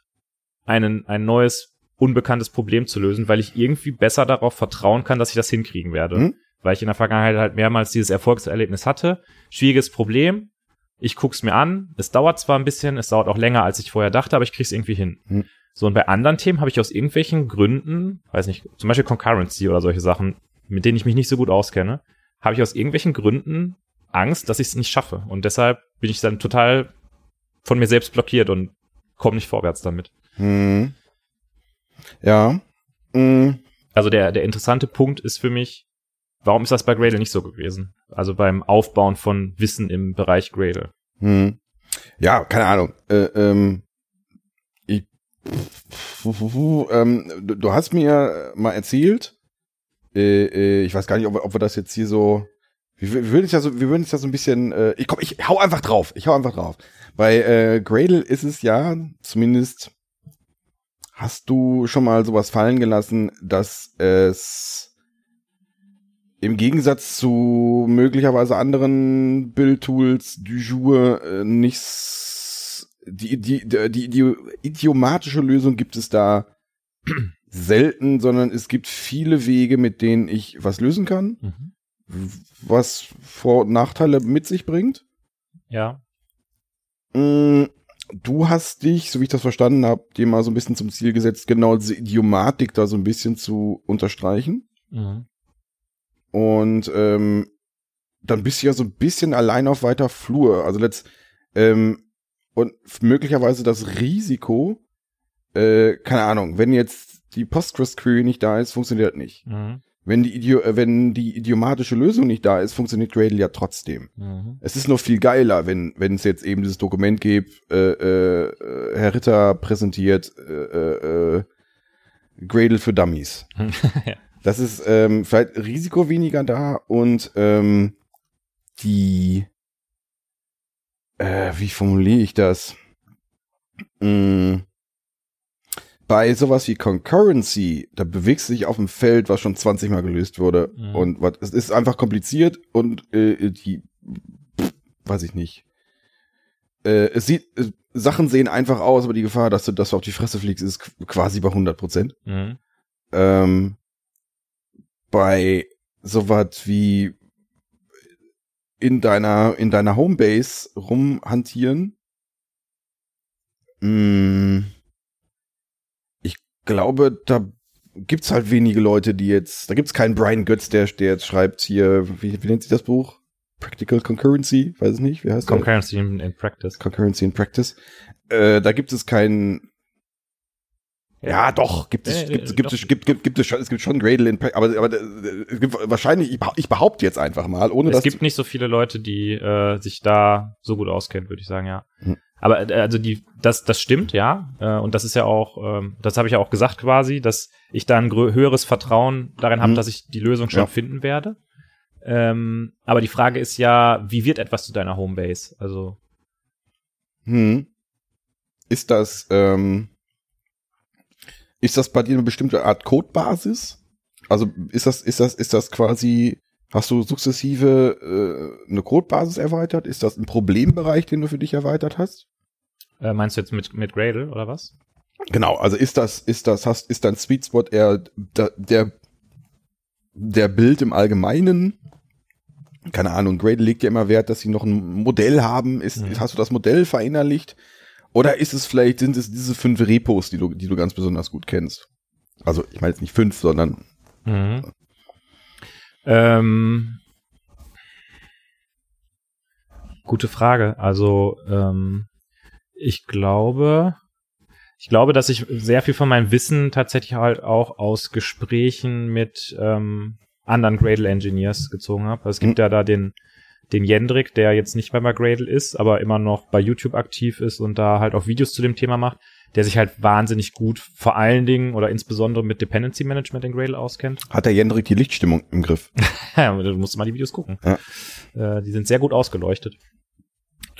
B: einen, ein neues unbekanntes Problem zu lösen, weil ich irgendwie besser darauf vertrauen kann, dass ich das hinkriegen werde.
A: Mhm.
B: Weil ich in der Vergangenheit halt mehrmals dieses Erfolgserlebnis hatte. Schwieriges Problem. Ich guck's mir an. Es dauert zwar ein bisschen, es dauert auch länger, als ich vorher dachte, aber ich krieg's irgendwie hin.
A: Mhm.
B: So, und bei anderen Themen habe ich aus irgendwelchen Gründen, weiß nicht, zum Beispiel Concurrency oder solche Sachen, mit denen ich mich nicht so gut auskenne, habe ich aus irgendwelchen Gründen Angst, dass ich es nicht schaffe. Und deshalb bin ich dann total von mir selbst blockiert und komme nicht vorwärts damit.
A: Hm. Ja. Hm.
B: Also der, der interessante Punkt ist für mich, warum ist das bei Gradle nicht so gewesen? Also beim Aufbauen von Wissen im Bereich Gradle.
A: Hm. Ja, keine Ahnung. Äh, ähm, ich, ähm, du, du hast mir mal erzählt, äh, äh, ich weiß gar nicht, ob, wir- ob wir das jetzt hier so, wir, wir würden es ja so, wir würden es ja so ein bisschen, äh, ich komm, ich hau einfach drauf, ich hau einfach drauf. Bei äh, Gradle ist es ja, zumindest hast du schon mal sowas fallen gelassen, dass es im Gegensatz zu möglicherweise anderen Bildtools du jour äh, nichts die, die, die, die, idiomatische Lösung gibt es da selten, sondern es gibt viele Wege, mit denen ich was lösen kann, was Vor- und Nachteile mit sich bringt.
B: Ja.
A: Mm, Du hast dich, so wie ich das verstanden habe, dir mal so ein bisschen zum Ziel gesetzt, genau diese Idiomatik da so ein bisschen zu unterstreichen.
B: Mhm.
A: Und ähm, dann bist du ja so ein bisschen allein auf weiter Flur. Also letzt, ähm, und möglicherweise das Risiko, äh, keine Ahnung, wenn jetzt die Postgres-Query nicht da ist, funktioniert das nicht.
B: Mhm.
A: Wenn die, Idio äh, wenn die idiomatische Lösung nicht da ist, funktioniert Gradle ja trotzdem.
B: Mhm.
A: Es ist noch viel geiler, wenn wenn es jetzt eben dieses Dokument gibt, äh, äh, äh, Herr Ritter präsentiert äh, äh, äh, Gradle für Dummies.
B: Ja.
A: Das ist ähm, vielleicht Risiko weniger da und ähm, die äh, wie formuliere ich das? Mm, bei sowas wie Concurrency, da bewegst du dich auf dem Feld, was schon 20 Mal gelöst wurde.
B: Mhm.
A: Und was, es ist einfach kompliziert und äh, die, pff, weiß ich nicht. Äh, es sieht, äh, Sachen sehen einfach aus, aber die Gefahr, dass du, dass du auf die Fresse fliegst, ist qu- quasi bei 100 Prozent.
B: Mhm.
A: Ähm, bei sowas wie in deiner, in deiner Homebase rumhantieren, mh, ich glaube, da gibt's halt wenige Leute, die jetzt, da gibt's keinen Brian Götz, der, der jetzt schreibt hier, wie, wie nennt sich das Buch? Practical Concurrency, weiß ich nicht, wie heißt der?
B: Concurrency in, in Practice.
A: Concurrency in Practice. Äh, da gibt es keinen. Ja, doch, gibt es, gibt, gibt es, gibt, gibt, gibt es schon, es gibt schon Gradle in aber, aber äh, es gibt wahrscheinlich, ich behau- ich behaupte jetzt einfach mal, ohne
B: Es
A: dass
B: gibt nicht so viele Leute, die äh, sich da so gut auskennen, würde ich sagen, ja.
A: Hm.
B: Aber äh, also die, das, das stimmt, ja. Äh, und das ist ja auch, ähm, das habe ich ja auch gesagt quasi, dass ich da ein höheres Vertrauen darin habe,
A: Hm.
B: dass ich die Lösung schon
A: Ja.
B: finden werde. Ähm, aber die Frage ist ja, wie wird etwas zu deiner Homebase? Also,
A: hm, ist das, ähm, ist das bei dir eine bestimmte Art Codebasis? Also ist das, ist das, ist das quasi, hast du sukzessive äh, eine Codebasis erweitert? Ist das ein Problembereich, den du für dich erweitert hast?
B: äh, meinst du jetzt mit, mit Gradle oder was?
A: Genau, also ist das, ist das, hast, ist dein Sweet Spot eher der, der, der Bild im Allgemeinen? Keine Ahnung, Gradle legt ja immer Wert, dass sie noch ein Modell haben. Ist,
B: Mhm.
A: Hast du das Modell verinnerlicht? Oder ist es vielleicht, sind es diese fünf Repos, die du, die du ganz besonders gut kennst? Also, ich meine jetzt nicht fünf, sondern,
B: Mhm. Ähm, gute Frage. Also ähm, ich glaube, ich glaube, dass ich sehr viel von meinem Wissen tatsächlich halt auch aus Gesprächen mit ähm, anderen Gradle Engineers gezogen habe. Also es gibt
A: Mhm.
B: ja da den den Jendrik, der jetzt nicht mehr bei Gradle ist, aber immer noch bei YouTube aktiv ist und da halt auch Videos zu dem Thema macht. der sich halt wahnsinnig gut vor allen Dingen oder insbesondere mit Dependency Management in Gradle auskennt.
A: Hat der Jendrik die Lichtstimmung im Griff?
B: Ja, du musst mal die Videos gucken.
A: Ja.
B: Äh, die sind sehr gut ausgeleuchtet.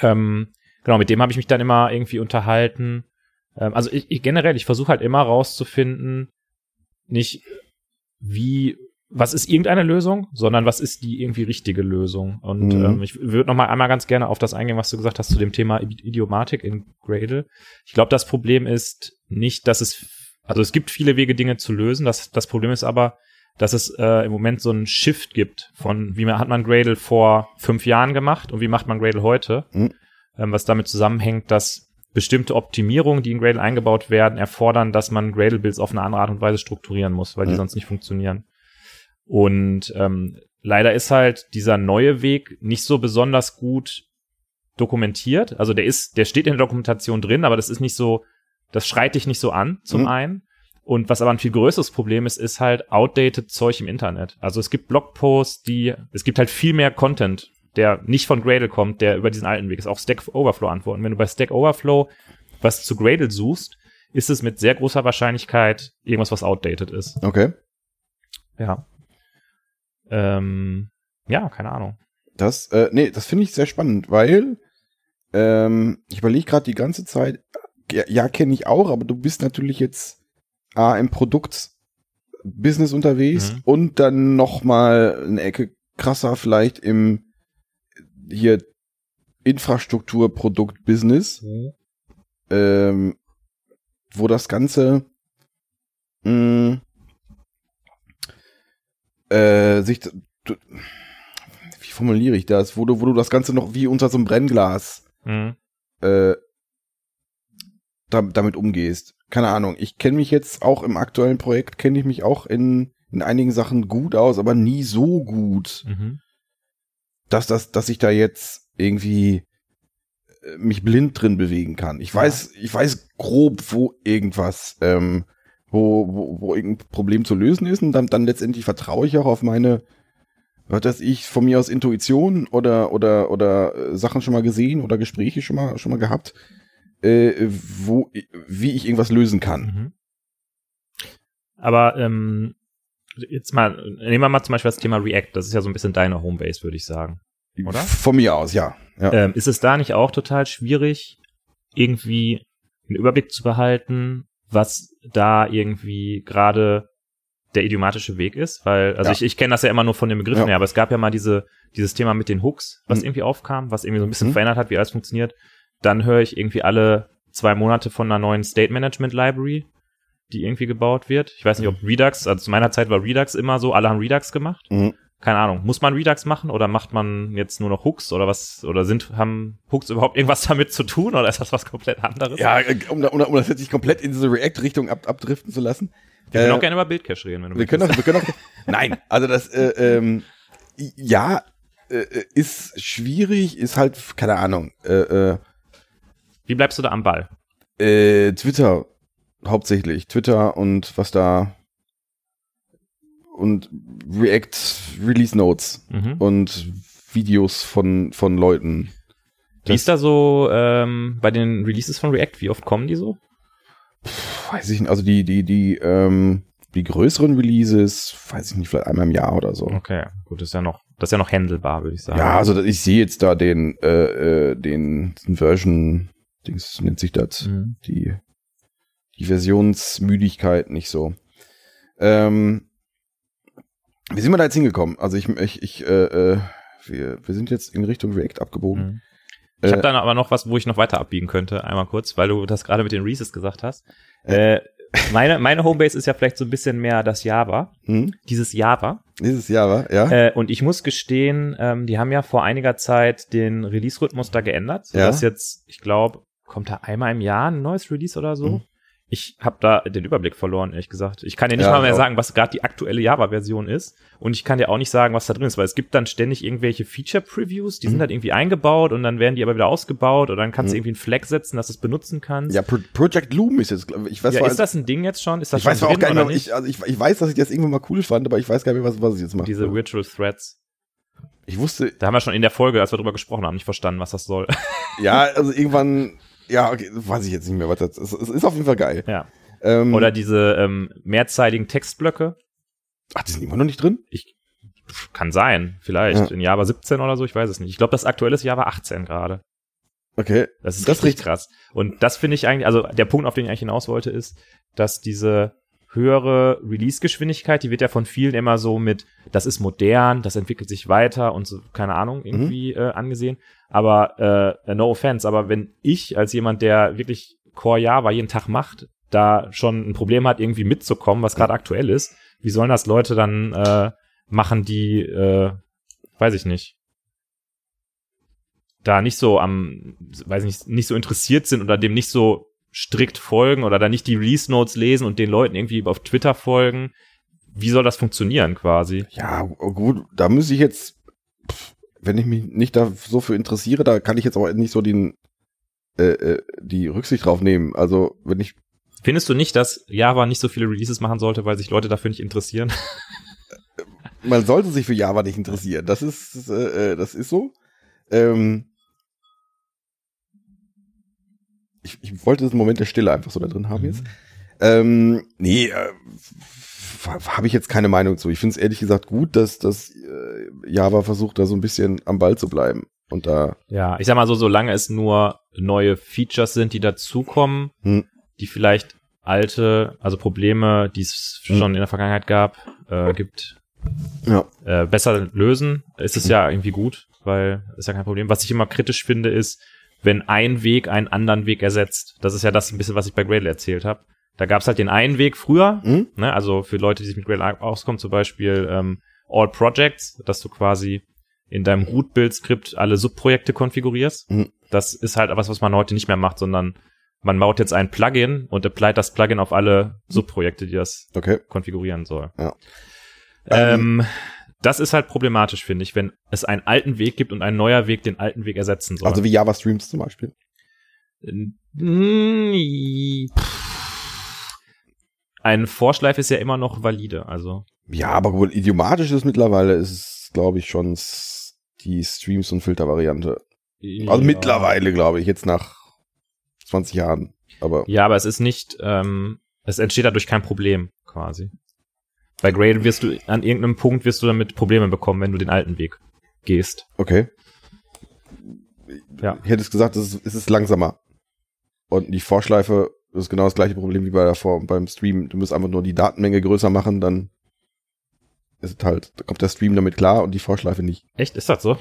B: Ähm, genau, mit dem habe ich mich dann immer irgendwie unterhalten. Ähm, also ich, ich generell, ich versuche halt immer rauszufinden, nicht wie, was ist irgendeine Lösung, sondern was ist die irgendwie richtige Lösung. Und
A: Mhm.
B: ähm, ich würde noch mal einmal ganz gerne auf das eingehen, was du gesagt hast zu dem Thema Idi- Idiomatik in Gradle. Ich glaube, das Problem ist nicht, dass es, also es gibt viele Wege, Dinge zu lösen. Das, das Problem ist aber, dass es äh, im Moment so einen Shift gibt von, wie man, hat man Gradle vor fünf Jahren gemacht und wie macht man Gradle heute,
A: Mhm.
B: ähm, was damit zusammenhängt, dass bestimmte Optimierungen, die in Gradle eingebaut werden, erfordern, dass man Gradle-Builds auf eine andere Art und Weise strukturieren muss, weil die
A: Mhm.
B: sonst nicht funktionieren. Und ähm, leider ist halt dieser neue Weg nicht so besonders gut dokumentiert. Also der ist, der steht in der Dokumentation drin, aber das ist nicht so, das schreit dich nicht so an, zum
A: Mhm.
B: einen. Und was aber ein viel größeres Problem ist, ist halt outdated Zeug im Internet. Also es gibt Blogposts, die, es gibt halt viel mehr Content, der nicht von Gradle kommt, der über diesen alten Weg ist. Auch Stack Overflow antworten. Wenn du bei Stack Overflow was zu Gradle suchst, ist es mit sehr großer Wahrscheinlichkeit irgendwas, was outdated ist.
A: Okay.
B: Ja. Ähm, ja, keine Ahnung.
A: Das, äh, nee, das finde ich sehr spannend, weil ähm, ich überlege gerade die ganze Zeit, ja, ja kenne ich auch, aber du bist natürlich jetzt A, im Produkt-Business unterwegs
B: Mhm.
A: und dann noch mal eine Ecke krasser vielleicht im hier Infrastruktur-Produkt-Business, ähm, wo das Ganze mh, äh, sich du, wie formuliere ich das, wo du, wo du das Ganze noch wie unter so einem Brennglas
B: Mhm.
A: äh, da, damit umgehst. Keine Ahnung. Ich kenne mich jetzt auch im aktuellen Projekt, kenne ich mich auch in, in einigen Sachen gut aus, aber nie so gut,
B: Mhm.
A: dass, das, dass ich da jetzt irgendwie äh, mich blind drin bewegen kann. Ich
B: Ja.
A: weiß, ich weiß grob, wo irgendwas, ähm, wo, wo, wo irgendein Problem zu lösen ist und dann, dann letztendlich vertraue ich auch auf meine, was weiß ich, von mir aus Intuition oder, oder, oder äh, Sachen schon mal gesehen oder Gespräche schon mal, schon mal gehabt, äh, wo, wie ich irgendwas lösen kann.
B: Mhm. Aber ähm, jetzt mal, nehmen wir mal zum Beispiel das Thema React. Das ist ja so ein bisschen deine Homebase, würde ich sagen. Oder?
A: Von mir aus, ja. ja.
B: Ähm, ist es da nicht auch total schwierig, irgendwie einen Überblick zu behalten, was da irgendwie gerade der idiomatische Weg ist? Weil, also
A: Ja.
B: ich, ich kenne das ja immer nur von den Begriffen
A: Ja.
B: her, aber es gab ja mal diese, dieses Thema mit den Hooks, was
A: Mhm.
B: irgendwie aufkam, was irgendwie so ein bisschen
A: Mhm.
B: verändert hat, wie alles funktioniert. Dann höre ich irgendwie alle zwei Monate von einer neuen State Management Library, die irgendwie gebaut wird. Ich weiß nicht, ob Redux, also zu meiner Zeit war Redux immer so, alle haben Redux gemacht
A: Mhm.
B: Keine Ahnung, muss man Redux machen oder macht man jetzt nur noch Hooks oder was, oder sind, haben Hooks überhaupt irgendwas damit zu tun oder ist das was komplett anderes?
A: Ja, äh, um, um, um das jetzt nicht komplett in diese React-Richtung ab, abdriften zu lassen.
B: Wir können
A: Äh,
B: auch gerne über Bildcache reden, wenn du
A: Wir können auch, wir können auch, nein, also das, äh, ähm, ja, äh, ist schwierig, ist halt, keine Ahnung, äh,
B: Wie bleibst du da am Ball?
A: äh, äh, Twitter hauptsächlich, Twitter und was da und React Release Notes
B: Mhm.
A: und Videos von, von Leuten.
B: Wie ist da so ähm, bei den Releases von React? Wie oft kommen die so?
A: Weiß ich nicht, also die, die, die, ähm, die größeren Releases, weiß ich nicht, vielleicht einmal im Jahr oder so.
B: Okay, gut, das ist ja noch, das ist ja noch handelbar, würde ich sagen.
A: Ja, also ich sehe jetzt da den, äh, äh, den, den Version, Dings nennt sich das,
B: Mhm.
A: die, die Versionsmüdigkeit nicht so. Ähm, wie sind wir da jetzt hingekommen? Also ich, ich, ich äh, äh, wir, wir sind jetzt in Richtung React abgebogen.
B: Mhm. Ich
A: Äh,
B: habe dann aber noch was, wo ich noch weiter abbiegen könnte, einmal kurz, weil du das gerade mit den Releases gesagt hast. Äh, meine, meine Homebase ist ja vielleicht so ein bisschen mehr das Java,
A: hm?
B: dieses Java.
A: Dieses war, ja.
B: Äh, und ich muss gestehen, ähm, die haben ja vor einiger Zeit den Release-Rhythmus da geändert,
A: Ja.
B: sodass jetzt, ich glaube, kommt da einmal im Jahr ein neues Release oder so.
A: Mhm.
B: Ich habe da den Überblick verloren, ehrlich gesagt. Ich kann dir nicht
A: Ja,
B: mal mehr
A: auch.
B: sagen, was gerade die aktuelle Java-Version ist. Und ich kann dir auch nicht sagen, was da drin ist, weil es gibt dann ständig irgendwelche Feature-Previews, die
A: Mhm.
B: sind halt irgendwie eingebaut und dann werden die aber wieder ausgebaut oder dann kannst du
A: Mhm.
B: irgendwie einen Flag setzen, dass du es benutzen kannst.
A: Ja, Pro Project Loom ist jetzt, ich, weiß
B: Ja, ist das ein Ding jetzt schon? Ist das
A: ich
B: schon
A: weiß auch gar nicht, mehr, ich, also ich, ich weiß, dass ich das irgendwann mal cool fand, aber ich weiß gar nicht mehr, was, was ich jetzt mache.
B: Diese Virtual Threads.
A: ich wusste,
B: Da haben wir schon in der Folge, als wir drüber gesprochen haben, nicht verstanden, was das soll.
A: ja, also irgendwann Ja, okay, weiß ich jetzt nicht mehr, was das ist. Es ist auf jeden Fall geil.
B: Ja.
A: Ähm,
B: Oder diese ähm, mehrzeitigen Textblöcke.
A: ach, die sind immer noch nicht drin?
B: Ich kann sein, vielleicht
A: Ja.
B: in Java 17 oder so, ich weiß es nicht. Ich glaube, das aktuelle ist Java 18 gerade.
A: Okay.
B: Das ist
A: Das ist
B: richtig krass. Und das finde ich eigentlich, also der Punkt, auf den ich eigentlich hinaus wollte, ist, dass diese höhere Release-Geschwindigkeit, die wird ja von vielen immer so mit, das ist modern, das entwickelt sich weiter und so, keine Ahnung, irgendwie äh, angesehen. Aber äh, no offense, aber wenn ich als jemand, der wirklich Core Java jeden Tag macht, da schon ein Problem hat, irgendwie mitzukommen, was gerade aktuell ist, wie sollen das Leute dann äh, machen, die, äh, weiß ich nicht, da nicht so am, weiß nicht, nicht so interessiert sind oder dem nicht so strikt folgen oder da nicht die Release Notes lesen und den Leuten irgendwie auf Twitter folgen. Wie soll das funktionieren quasi?
A: Ja, gut, da muss ich jetzt, wenn ich mich nicht da so für interessiere, da kann ich jetzt aber nicht so den, äh, äh, die Rücksicht drauf nehmen. Also, wenn ich,
B: Findest du nicht, dass Java nicht so viele Releases machen sollte, weil sich Leute dafür nicht interessieren?
A: man sollte sich für Java nicht interessieren. Das ist, äh, äh, das ist so. Ähm, ich, ich wollte diesen Moment der Stille einfach so da drin haben jetzt. Ähm, nee, äh, habe ich jetzt keine Meinung zu. Ich finde es ehrlich gesagt gut, dass, dass äh, Java versucht, da so ein bisschen am Ball zu bleiben. Und da,
B: Ja, ich sag mal so, solange es nur neue Features sind, die dazukommen,
A: Hm.
B: die vielleicht alte, also Probleme, die es
A: Hm.
B: schon in der Vergangenheit gab, äh, gibt,
A: ja,
B: äh, besser lösen, ist es ja irgendwie gut, weil ist ja kein Problem. Was ich immer kritisch finde, ist, wenn ein Weg einen anderen Weg ersetzt. Das ist ja das ein bisschen, was ich bei Gradle erzählt habe. Da gab es halt den einen Weg früher,
A: Hm?
B: ne, also für Leute, die sich mit Gradle auskommen, zum Beispiel ähm, All Projects, dass du quasi in deinem Root-Build-Skript alle Subprojekte konfigurierst.
A: Mhm.
B: Das ist halt was, was man heute nicht mehr macht, sondern man baut jetzt ein Plugin und applied das Plugin auf alle Subprojekte, die das
A: okay.
B: konfigurieren soll.
A: Ja.
B: Ähm, das ist halt problematisch, finde ich, wenn es einen alten Weg gibt und ein neuer Weg den alten Weg ersetzen soll.
A: Also wie Java Streams zum Beispiel.
B: Ein Vorschleif ist ja immer noch valide, also.
A: Ja, aber wohl idiomatisch ist mittlerweile, ist es, glaube ich, schon die Streams- und Filter-Variante. Also
B: ja.
A: mittlerweile, glaube ich, jetzt nach 20 Jahren. Aber
B: Ja, aber es ist nicht, ähm, es entsteht dadurch kein Problem, quasi. Bei Gradle wirst du, an irgendeinem Punkt wirst du damit Probleme bekommen, wenn du den alten Weg gehst.
A: okay.
B: Ja.
A: Ich hätte es gesagt, es ist, es ist langsamer. Und die Vorschleife ist genau das gleiche Problem wie bei der Vor beim Stream. Du musst einfach nur die Datenmenge größer machen, dann ist es halt, da kommt der Stream damit klar und die Vorschleife nicht.
B: Echt, ist das so?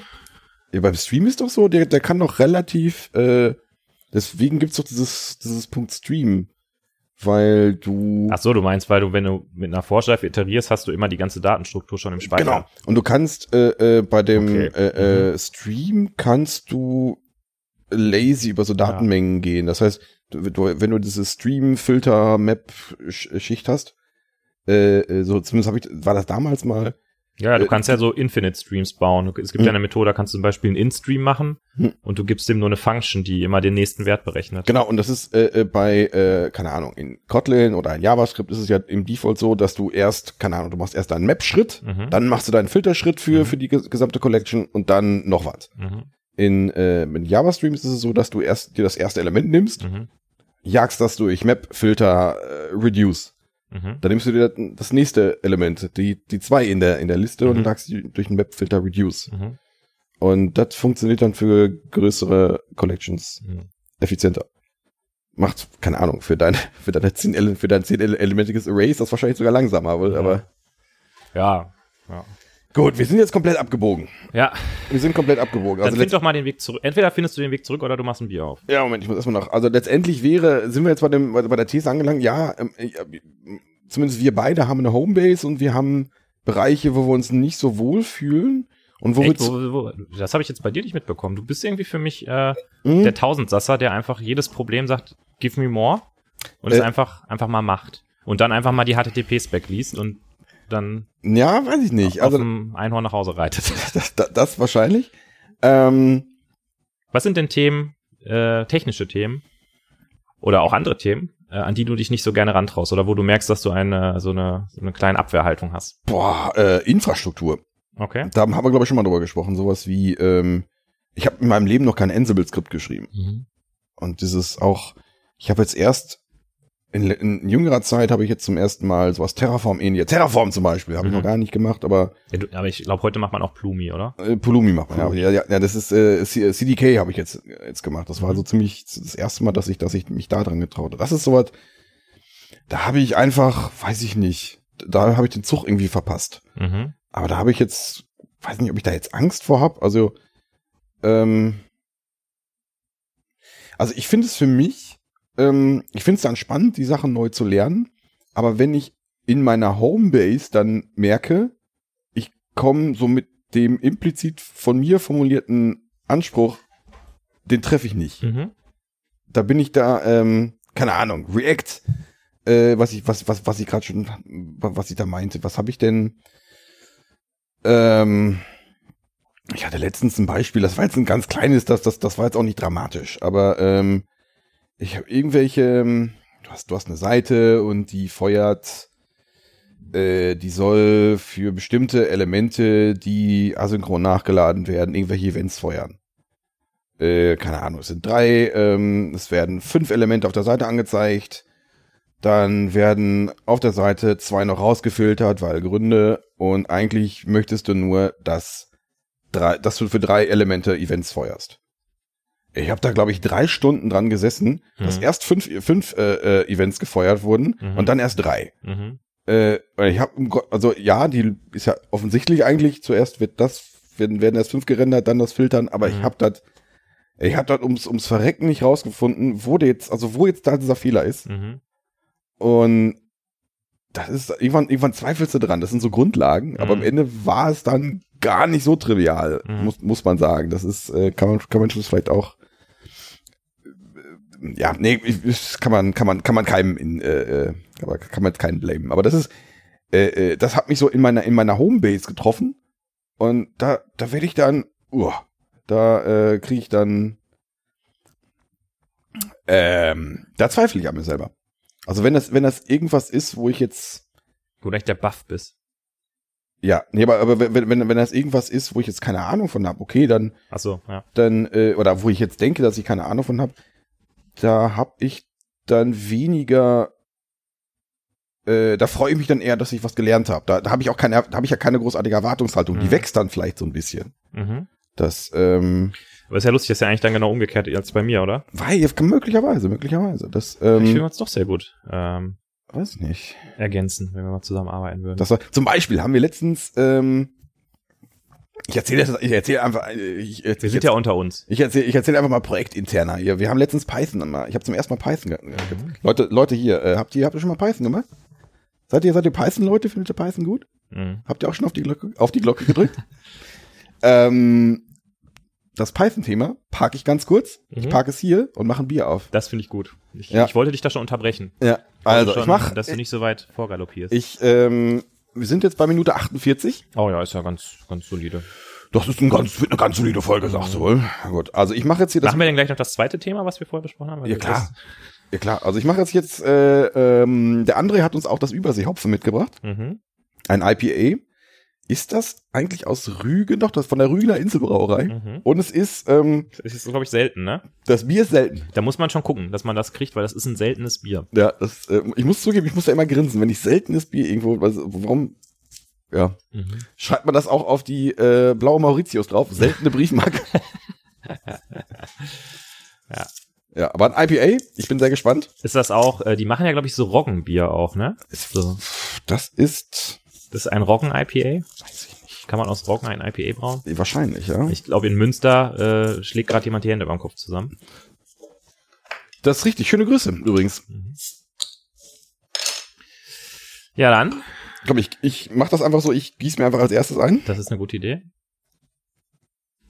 A: Ja, beim Stream ist doch so, der, der kann doch relativ, äh, deswegen gibt's doch dieses, dieses Punkt Stream. Weil du.
B: Ach so, du meinst, weil du, wenn du mit einer Vorschleife iterierst, hast du immer die ganze Datenstruktur schon im Speicher.
A: Genau. Und du kannst äh, äh, bei dem
B: Okay.
A: äh, äh, Stream kannst du lazy über so Datenmengen gehen. Das heißt, du, du, wenn du diese Stream-Filter-Map-Schicht hast, äh, äh, so zumindest habe ich, war das damals mal.
B: Ja, du
A: Äh,
B: kannst ja so Infinite Streams bauen. Es gibt ja
A: Hm.
B: eine Methode, da kannst du zum Beispiel einen In-Stream machen
A: Hm.
B: und du gibst dem nur eine Function, die immer den nächsten Wert berechnet.
A: Genau, und das ist äh, äh, bei, äh, keine Ahnung, in Kotlin oder in JavaScript ist es ja im Default so, dass du erst, keine Ahnung, du machst erst einen Map-Schritt,
B: Mhm.
A: dann machst du deinen Filterschritt für,
B: Mhm.
A: für die ges- gesamte Collection und dann noch was.
B: Mhm.
A: In, äh, in JavaStream ist es so, dass du erst dir das erste Element nimmst,
B: Mhm.
A: jagst das durch Map, Filter, äh, Reduce.
B: Mhm.
A: Dann nimmst du dir das nächste Element, die, die zwei in der, in der Liste
B: Mhm.
A: und jagst die durch den Map, Filter, Reduce.
B: Mhm.
A: Und das funktioniert dann für größere Collections
B: Mhm.
A: effizienter. Macht, keine Ahnung, für dein, für deine zehn, für dein zehn Ele- elementiges Array ist das wahrscheinlich sogar langsamer, aber,
B: Ja.
A: aber
B: Ja.
A: Gut, wir sind jetzt komplett abgebogen.
B: Ja,
A: Wir sind komplett abgebogen.
B: dann
A: Also
B: find
A: letzt-
B: doch mal den Weg zurück. Entweder findest du den Weg zurück oder du machst ein Bier auf.
A: Ja, Moment, ich muss erstmal noch. Also letztendlich wäre, sind wir jetzt bei dem, bei, der These angelangt, ja, ähm, äh, zumindest wir beide haben eine Homebase und wir haben Bereiche, wo wir uns nicht so wohl fühlen und wo
B: Echt? Wo, wo, das habe ich jetzt bei dir nicht mitbekommen. Du bist irgendwie für mich äh,
A: Hm?
B: der Tausendsasser, der einfach jedes Problem sagt, give me more und es
A: Äh.
B: einfach, einfach mal macht. Und dann einfach mal die HTTP-Spec liest und dann
A: ja, weiß ich nicht.
B: auf
A: Also
B: dem Einhorn nach Hause reitet.
A: das, das, das wahrscheinlich. Ähm,
B: Was sind denn Themen, äh, technische Themen oder auch andere Themen, äh, an die du dich nicht so gerne rantraust oder wo du merkst, dass du eine so eine, so eine kleine Abwehrhaltung hast?
A: boah, äh, Infrastruktur.
B: Okay.
A: Da haben wir, glaube ich, schon mal drüber gesprochen. Sowas wie, ähm, ich habe in meinem Leben noch kein Ansible-Skript geschrieben. Und dieses auch, ich habe jetzt erst in, in jüngerer Zeit habe ich jetzt zum ersten Mal sowas Terraform ähnlich. Terraform zum Beispiel habe ich
B: Mhm.
A: noch gar nicht gemacht, aber
B: Ja, du, aber ich glaube, heute macht man auch Plumi, oder?
A: äh, Pulumi macht man. Ja, ja, ja, ja, das ist äh, CDK habe ich jetzt jetzt gemacht. Das war
B: Mhm.
A: so ziemlich das erste Mal, dass ich, dass ich mich da dran getraut habe. Das ist sowas. Da habe ich einfach, weiß ich nicht, da habe ich den Zug irgendwie verpasst.
B: Mhm.
A: Aber da habe ich jetzt, weiß nicht, ob ich da jetzt Angst vor habe. Also, ähm, also ich finde es für mich, ähm, ich finde es dann spannend, die Sachen neu zu lernen. Aber wenn ich in meiner Homebase dann merke, ich komme so mit dem implizit von mir formulierten Anspruch, den treffe ich nicht
B: Mhm.
A: da bin ich da, ähm, keine Ahnung, React, äh, was ich, was, was, was ich gerade schon, was ich da meinte, was habe ich denn? Ähm, ich hatte letztens ein Beispiel, das war jetzt ein ganz kleines, das, das, das war jetzt auch nicht dramatisch, aber ähm, ich habe irgendwelche, ähm, du hast, du hast eine Seite und die feuert, äh, die soll für bestimmte Elemente, die asynchron nachgeladen werden, irgendwelche Events feuern. Äh, keine Ahnung, es sind drei, ähm, es werden fünf Elemente auf der Seite angezeigt, dann werden auf der Seite zwei noch rausgefiltert, weil Gründe. Und eigentlich möchtest du nur, dass, drei, dass du für drei Elemente Events feuerst. Ich habe da, glaube ich, drei Stunden dran gesessen, dass
B: Mhm.
A: erst fünf, fünf äh, äh, Events gefeuert wurden
B: Mhm.
A: und dann erst drei.
B: Mhm.
A: Äh, ich habe, also ja, die ist ja offensichtlich eigentlich. Zuerst wird das, werden, werden erst fünf gerendert, dann das Filtern. Aber ich
B: Mhm.
A: habe das, ich habe das ums ums Verrecken nicht rausgefunden, wo der jetzt, also wo jetzt da dieser Fehler ist.
B: Mhm.
A: Und das ist irgendwann, irgendwann zweifelst du dran. Das sind so Grundlagen, aber am
B: Mhm.
A: Ende war es dann gar nicht so trivial,
B: Mhm.
A: muss muss man sagen. Das ist, äh, kann man kann man schon vielleicht auch ja, nee, ich- kann man, kann man, kann man keinem in, äh, äh, kann man, kann man keinen blamen. Aber das ist, äh, äh, das hat mich so in meiner, in meiner Homebase getroffen. Und da, da werde ich dann, uh, da äh, kriege ich dann, ähm, da zweifle ich an mir selber. Also wenn das, wenn das irgendwas ist, wo ich jetzt,
B: Wo du echt der Buff bist.
A: ja, nee, aber, aber wenn, wenn, wenn das irgendwas ist, wo ich jetzt keine Ahnung von habe, okay, dann,
B: Ach so, ja.
A: dann, äh, oder wo ich jetzt denke, dass ich keine Ahnung von habe, da hab ich dann weniger, äh, da freue ich mich dann eher, dass ich was gelernt habe. Da, da habe ich auch keine, da habe ich ja keine großartige Erwartungshaltung. Die
B: Mhm.
A: wächst dann vielleicht so ein bisschen.
B: Mhm.
A: Das, ähm,
B: Aber ist ja lustig, das ist ja eigentlich dann genau umgekehrt als bei mir, oder?
A: weil, möglicherweise, möglicherweise. Das,
B: ich will
A: ähm,
B: uns doch sehr gut ähm,
A: weiß nicht.
B: ergänzen, wenn wir mal zusammenarbeiten würden.
A: Das war, zum Beispiel haben wir letztens, ähm, ich erzähle das, ich erzähle einfach, äh, ich,
B: wir
A: ich,
B: sind ja unter uns.
A: ich erzähle ich erzähl einfach mal projektinterner hier. Wir haben letztens Python mal, ich habe zum ersten Mal Python ge Leute, Leute hier, äh, habt ihr, habt ihr schon mal Python gemacht? Seid ihr, seid ihr Python-Leute? Findet ihr Python gut?
B: Mhm.
A: Habt ihr auch schon auf die Glocke, auf die Glocke gedrückt? ähm, das Python-Thema parke ich ganz kurz. Ich
B: Mhm.
A: parke es hier und mache ein Bier auf.
B: Das finde ich gut. Ich,
A: Ja.
B: ich wollte dich da schon unterbrechen.
A: Ja, also
B: schon,
A: ich mach,
B: Dass du nicht so weit vorgaloppierst.
A: ich, ähm, wir sind jetzt bei Minute 48.
B: oh ja, ist ja ganz, ganz solide.
A: Das ist ein ganz, wird eine ganz solide Folge, sagst du wohl. Gut, also ich mache jetzt hier das.
B: Machen wir denn gleich noch das zweite Thema, was wir vorher besprochen haben?
A: Ja, klar. Ja klar, also ich mache jetzt jetzt, äh, ähm, der André hat uns auch das Überseehopfen mitgebracht,
B: mhm.
A: ein IPA. Ist das eigentlich aus Rügen, doch, das ist von der Rügener Inselbrauerei.
B: Mhm.
A: Und es ist, ähm,
B: Das ist, glaube ich, selten, ne?
A: das Bier ist selten.
B: Da muss man schon gucken, dass man das kriegt, weil das ist ein seltenes Bier.
A: Ja, das, äh, ich muss zugeben, ich muss da immer grinsen, wenn ich seltenes Bier irgendwo, was, warum, ja,
B: Mhm.
A: schreibt man das auch auf die äh, blaue Mauritius drauf, seltene Briefmarke.
B: Ja.
A: Ja, aber ein IPA, ich bin sehr gespannt.
B: Ist das auch, äh, die machen ja, glaube ich, so Roggenbier auch, ne? So.
A: Das ist,
B: Das ist ein Roggen-IPA. Kann man aus Roggen ein IPA brauen?
A: wahrscheinlich, ja.
B: Ich glaube, in Münster äh, schlägt gerade jemand die Hände beim Kopf zusammen.
A: Das ist richtig. Schöne Grüße übrigens.
B: Ja, dann.
A: Komm, ich, ich mach das einfach so, ich gieß mir einfach als erstes ein.
B: Das ist eine gute Idee.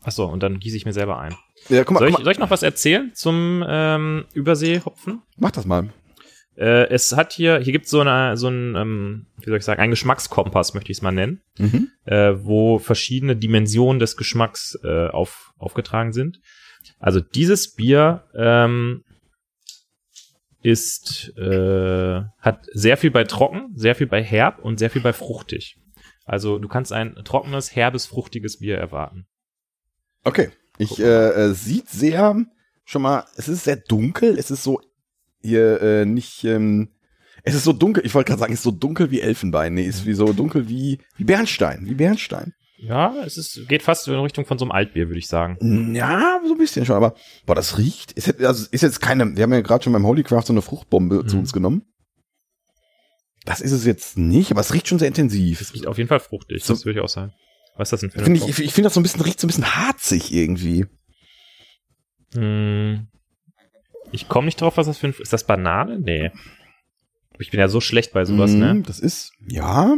B: Ach so, und dann gieße ich mir selber ein.
A: Ja, guck mal,
B: Soll ich, soll ich noch was erzählen zum ähm, Überseehopfen?
A: mach das mal.
B: Äh, es hat hier, hier gibt so eine, so ein, ähm, wie soll ich sagen, einen Geschmackskompass, möchte ich es mal nennen,
A: Mhm.
B: äh, wo verschiedene Dimensionen des Geschmacks äh, auf, aufgetragen sind. Also dieses Bier ähm, ist, äh, hat sehr viel bei trocken, sehr viel bei herb und sehr viel bei fruchtig. Also du kannst ein trockenes, herbes, fruchtiges Bier erwarten.
A: Okay. Ich, äh, äh, sieht sehr schon mal, es ist sehr dunkel, es ist so hier äh, nicht, ähm, es ist so dunkel, ich wollte gerade sagen, es ist so dunkel wie Elfenbein, nee, ist wie so dunkel wie, wie Bernstein, wie Bernstein.
B: Ja, es ist, geht fast in Richtung von so einem Altbier, würde ich sagen.
A: Ja, so ein bisschen schon, aber boah, das riecht. Ist also ist jetzt keine, wir haben ja gerade schon beim Holycraft so eine Fruchtbombe zu
B: Mhm.
A: uns genommen. Das ist es jetzt nicht, aber es riecht schon sehr intensiv.
B: Es riecht auf jeden Fall fruchtig,
A: So-
B: das würde ich auch sagen. Was ist das denn für eine Frucht?
A: ich, ich finde das so ein bisschen, riecht so ein bisschen harzig irgendwie.
B: Hm, ich komme nicht drauf, was das für ein, ist das Banane? Nee. Ich bin ja so schlecht bei sowas,
A: Mm,
B: ne?
A: Das ist, ja.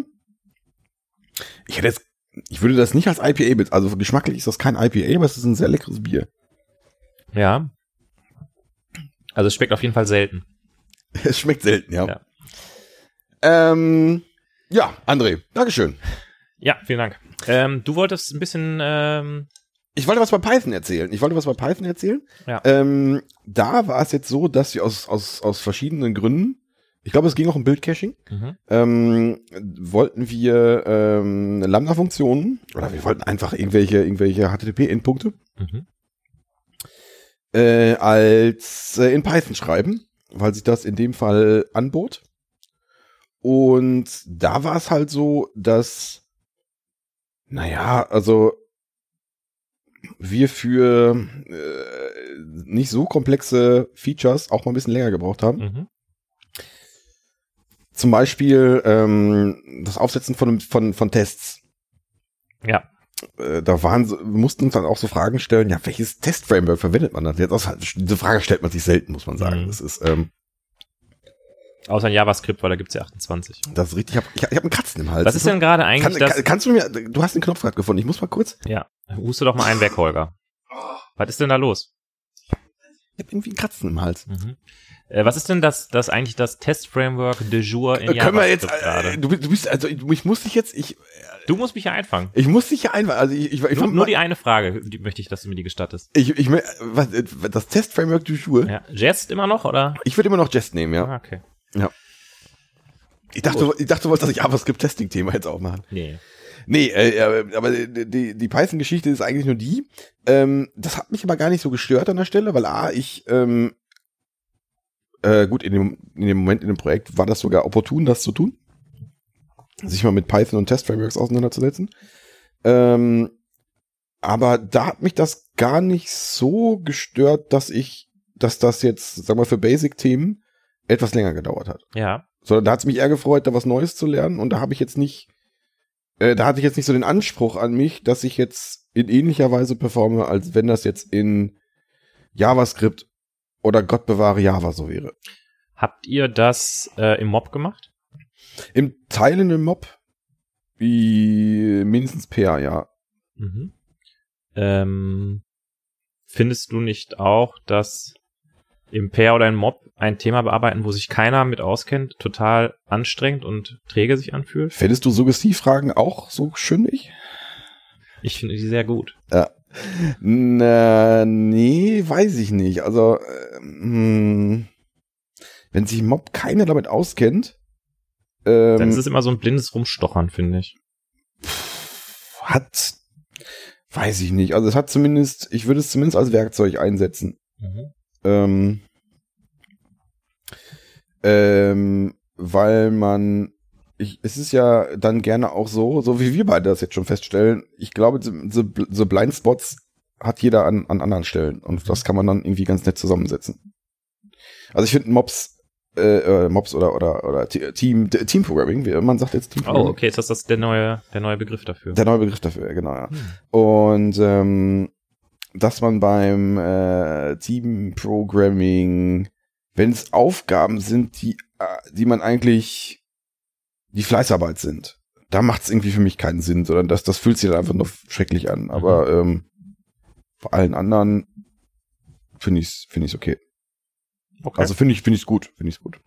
A: Ich hätte jetzt, ich würde das nicht als IPA, bet- also geschmacklich ist das kein IPA, aber es ist ein sehr leckeres Bier.
B: Ja. Also es schmeckt auf jeden Fall selten.
A: Es schmeckt selten, ja.
B: Ja.
A: Ähm, ja, André, Dankeschön.
B: Ja, vielen Dank. Ähm, du wolltest ein bisschen, ähm,
A: Ich wollte was bei Python erzählen. Ich wollte was bei Python erzählen.
B: Ja.
A: Ähm, da war es jetzt so, dass wir aus, aus, aus verschiedenen Gründen, ich glaube, es ging auch um Bildcaching,
B: mhm.
A: ähm, wollten wir ähm, Lambda-Funktionen oder wir wollten einfach irgendwelche, irgendwelche HTTP-Endpunkte
B: Mhm.
A: äh, als äh, in Python schreiben, weil sich das in dem Fall anbot. Und da war es halt so, dass, naja, also wir für äh, nicht so komplexe Features auch mal ein bisschen länger gebraucht haben.
B: Mhm.
A: Zum Beispiel ähm, das Aufsetzen von, von, von Tests.
B: Ja.
A: Äh, da waren, mussten uns dann auch so Fragen stellen, ja, welches Test-Framework verwendet man dann? Jetzt diese Frage stellt man sich selten, muss man sagen.
B: Mhm.
A: Das ist, ähm,
B: Außer in JavaScript, weil da gibt's ja 28.
A: das ist richtig, ich habe ich hab, einen Kratzen im Hals.
B: Was ist denn gerade eigentlich
A: kann,
B: das?
A: kann, kannst du mir, du hast den Knopf gerade gefunden, ich muss mal kurz,
B: ja, huste doch mal einen weg, Holger. Was ist denn da los?
A: ich habe irgendwie einen Kratzen im Hals.
B: Mhm. Äh, was ist denn das, das eigentlich das Test-Framework de jour in
A: Äh, Können wir jetzt, äh, du, du bist, also ich, muss dich jetzt, ich,
B: Du musst mich ja einfangen.
A: ich muss dich ja einfach, also ich, ich, ich,
B: Nur,
A: fand
B: nur
A: mal-
B: die eine Frage, die möchte ich, dass du mir die gestattest.
A: ich, ich, was, äh, das Test-Framework du Schuhe,
B: Ja. Jest immer noch, oder?
A: ich würde immer noch Jest nehmen, ja.
B: Ah, okay.
A: Ich dachte, ich dachte, du wolltest das JavaScript-Testing-Thema jetzt auch machen.
B: Nee.
A: Nee, äh, aber die, die Python-Geschichte ist eigentlich nur die. Ähm, das hat mich aber gar nicht so gestört an der Stelle, weil A, ich, ähm, äh, gut, in dem, in dem Moment in dem Projekt war das sogar opportun, das zu tun. Sich mal mit Python und Test-Frameworks auseinanderzusetzen. Ähm, aber da hat mich das gar nicht so gestört, dass ich, dass das jetzt, sag mal, für Basic-Themen etwas länger gedauert hat
B: Ja.
A: sondern da hat es mich eher gefreut, da was Neues zu lernen und da habe ich jetzt nicht, äh, da hatte ich jetzt nicht so den Anspruch an mich, dass ich jetzt in ähnlicher Weise performe, als wenn das jetzt in JavaScript oder Gott bewahre Java so wäre.
B: Habt ihr das äh, im Mob gemacht?
A: Im Teilen im Mob wie mindestens PA, ja.
B: Mhm. Ähm, findest du nicht auch, dass im Pair oder im Mob ein Thema bearbeiten, wo sich keiner mit auskennt, total anstrengend und träge sich anfühlt?
A: Fändest du Suggestivfragen auch so schönig?
B: Ich finde die sehr gut.
A: Na, nee, weiß ich nicht. Also, ähm, wenn sich Mob keiner damit auskennt, ähm,
B: Dann ist es immer so ein blindes Rumstochern, finde ich.
A: hat, weiß ich nicht. Also es hat zumindest, ich würde es zumindest als Werkzeug einsetzen.
B: Mhm.
A: Ähm, ähm, weil man, ich, es ist ja dann gerne auch so, so wie wir beide das jetzt schon feststellen. Ich glaube, so, so Blindspots hat jeder an, an anderen Stellen und das kann man dann irgendwie ganz nett zusammensetzen. Also ich finde Mobs, äh, äh, Mobs oder oder oder Te- Team Team Programming, wie man sagt jetzt Team
B: Oh, okay, ist das, das der neue, der neue Begriff dafür?
A: Der neue Begriff dafür, ja, genau, ja.
B: Hm.
A: Und ähm, dass man beim äh, Team-Programming, wenn es Aufgaben sind, die, äh, die man eigentlich die Fleißarbeit sind, da macht es irgendwie für mich keinen Sinn, sondern das, das fühlt sich dann einfach nur schrecklich an. Aber ähm, bei allen anderen finde ich es find ich's okay.
B: Okay.
A: Also finde ich finde ich's gut, finde ich's gut.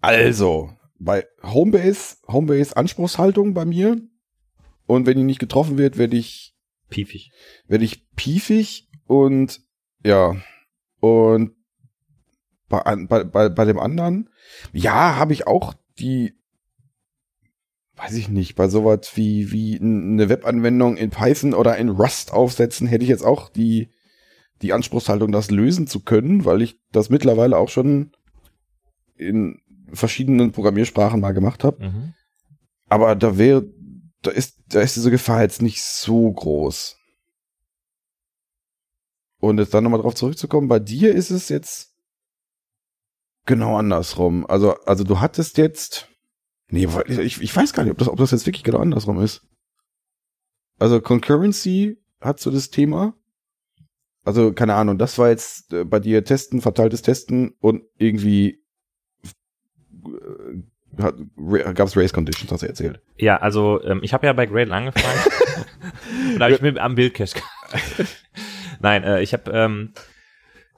A: Also, bei Homebase, Homebase Anspruchshaltung bei mir. Und wenn die nicht getroffen wird, werde ich,
B: piefig.
A: werde ich piefig und ja. Und bei, bei, bei, bei dem anderen, ja, habe ich auch die, weiß ich nicht, bei sowas wie, wie eine Webanwendung in Python oder in Rust aufsetzen, hätte ich jetzt auch die die Anspruchshaltung, das lösen zu können, weil ich das mittlerweile auch schon in verschiedenen Programmiersprachen mal gemacht habe.
B: Mhm.
A: Aber da wäre, da ist, da ist diese Gefahr jetzt nicht so groß. Und jetzt dann nochmal drauf zurückzukommen, bei dir ist es jetzt genau andersrum. Also, also du hattest jetzt, nee, ich, ich weiß gar nicht, ob das, ob das jetzt wirklich genau andersrum ist. Also Concurrency hat so das Thema. Also, keine Ahnung, das war jetzt äh, bei dir Testen, verteiltes Testen und irgendwie äh, gab es Race Conditions, hast du erzählt.
B: Ja, also ähm, ich habe ja bei Gradle angefangen. da habe ich mit am Bildcache Nein, äh, ich habe ähm,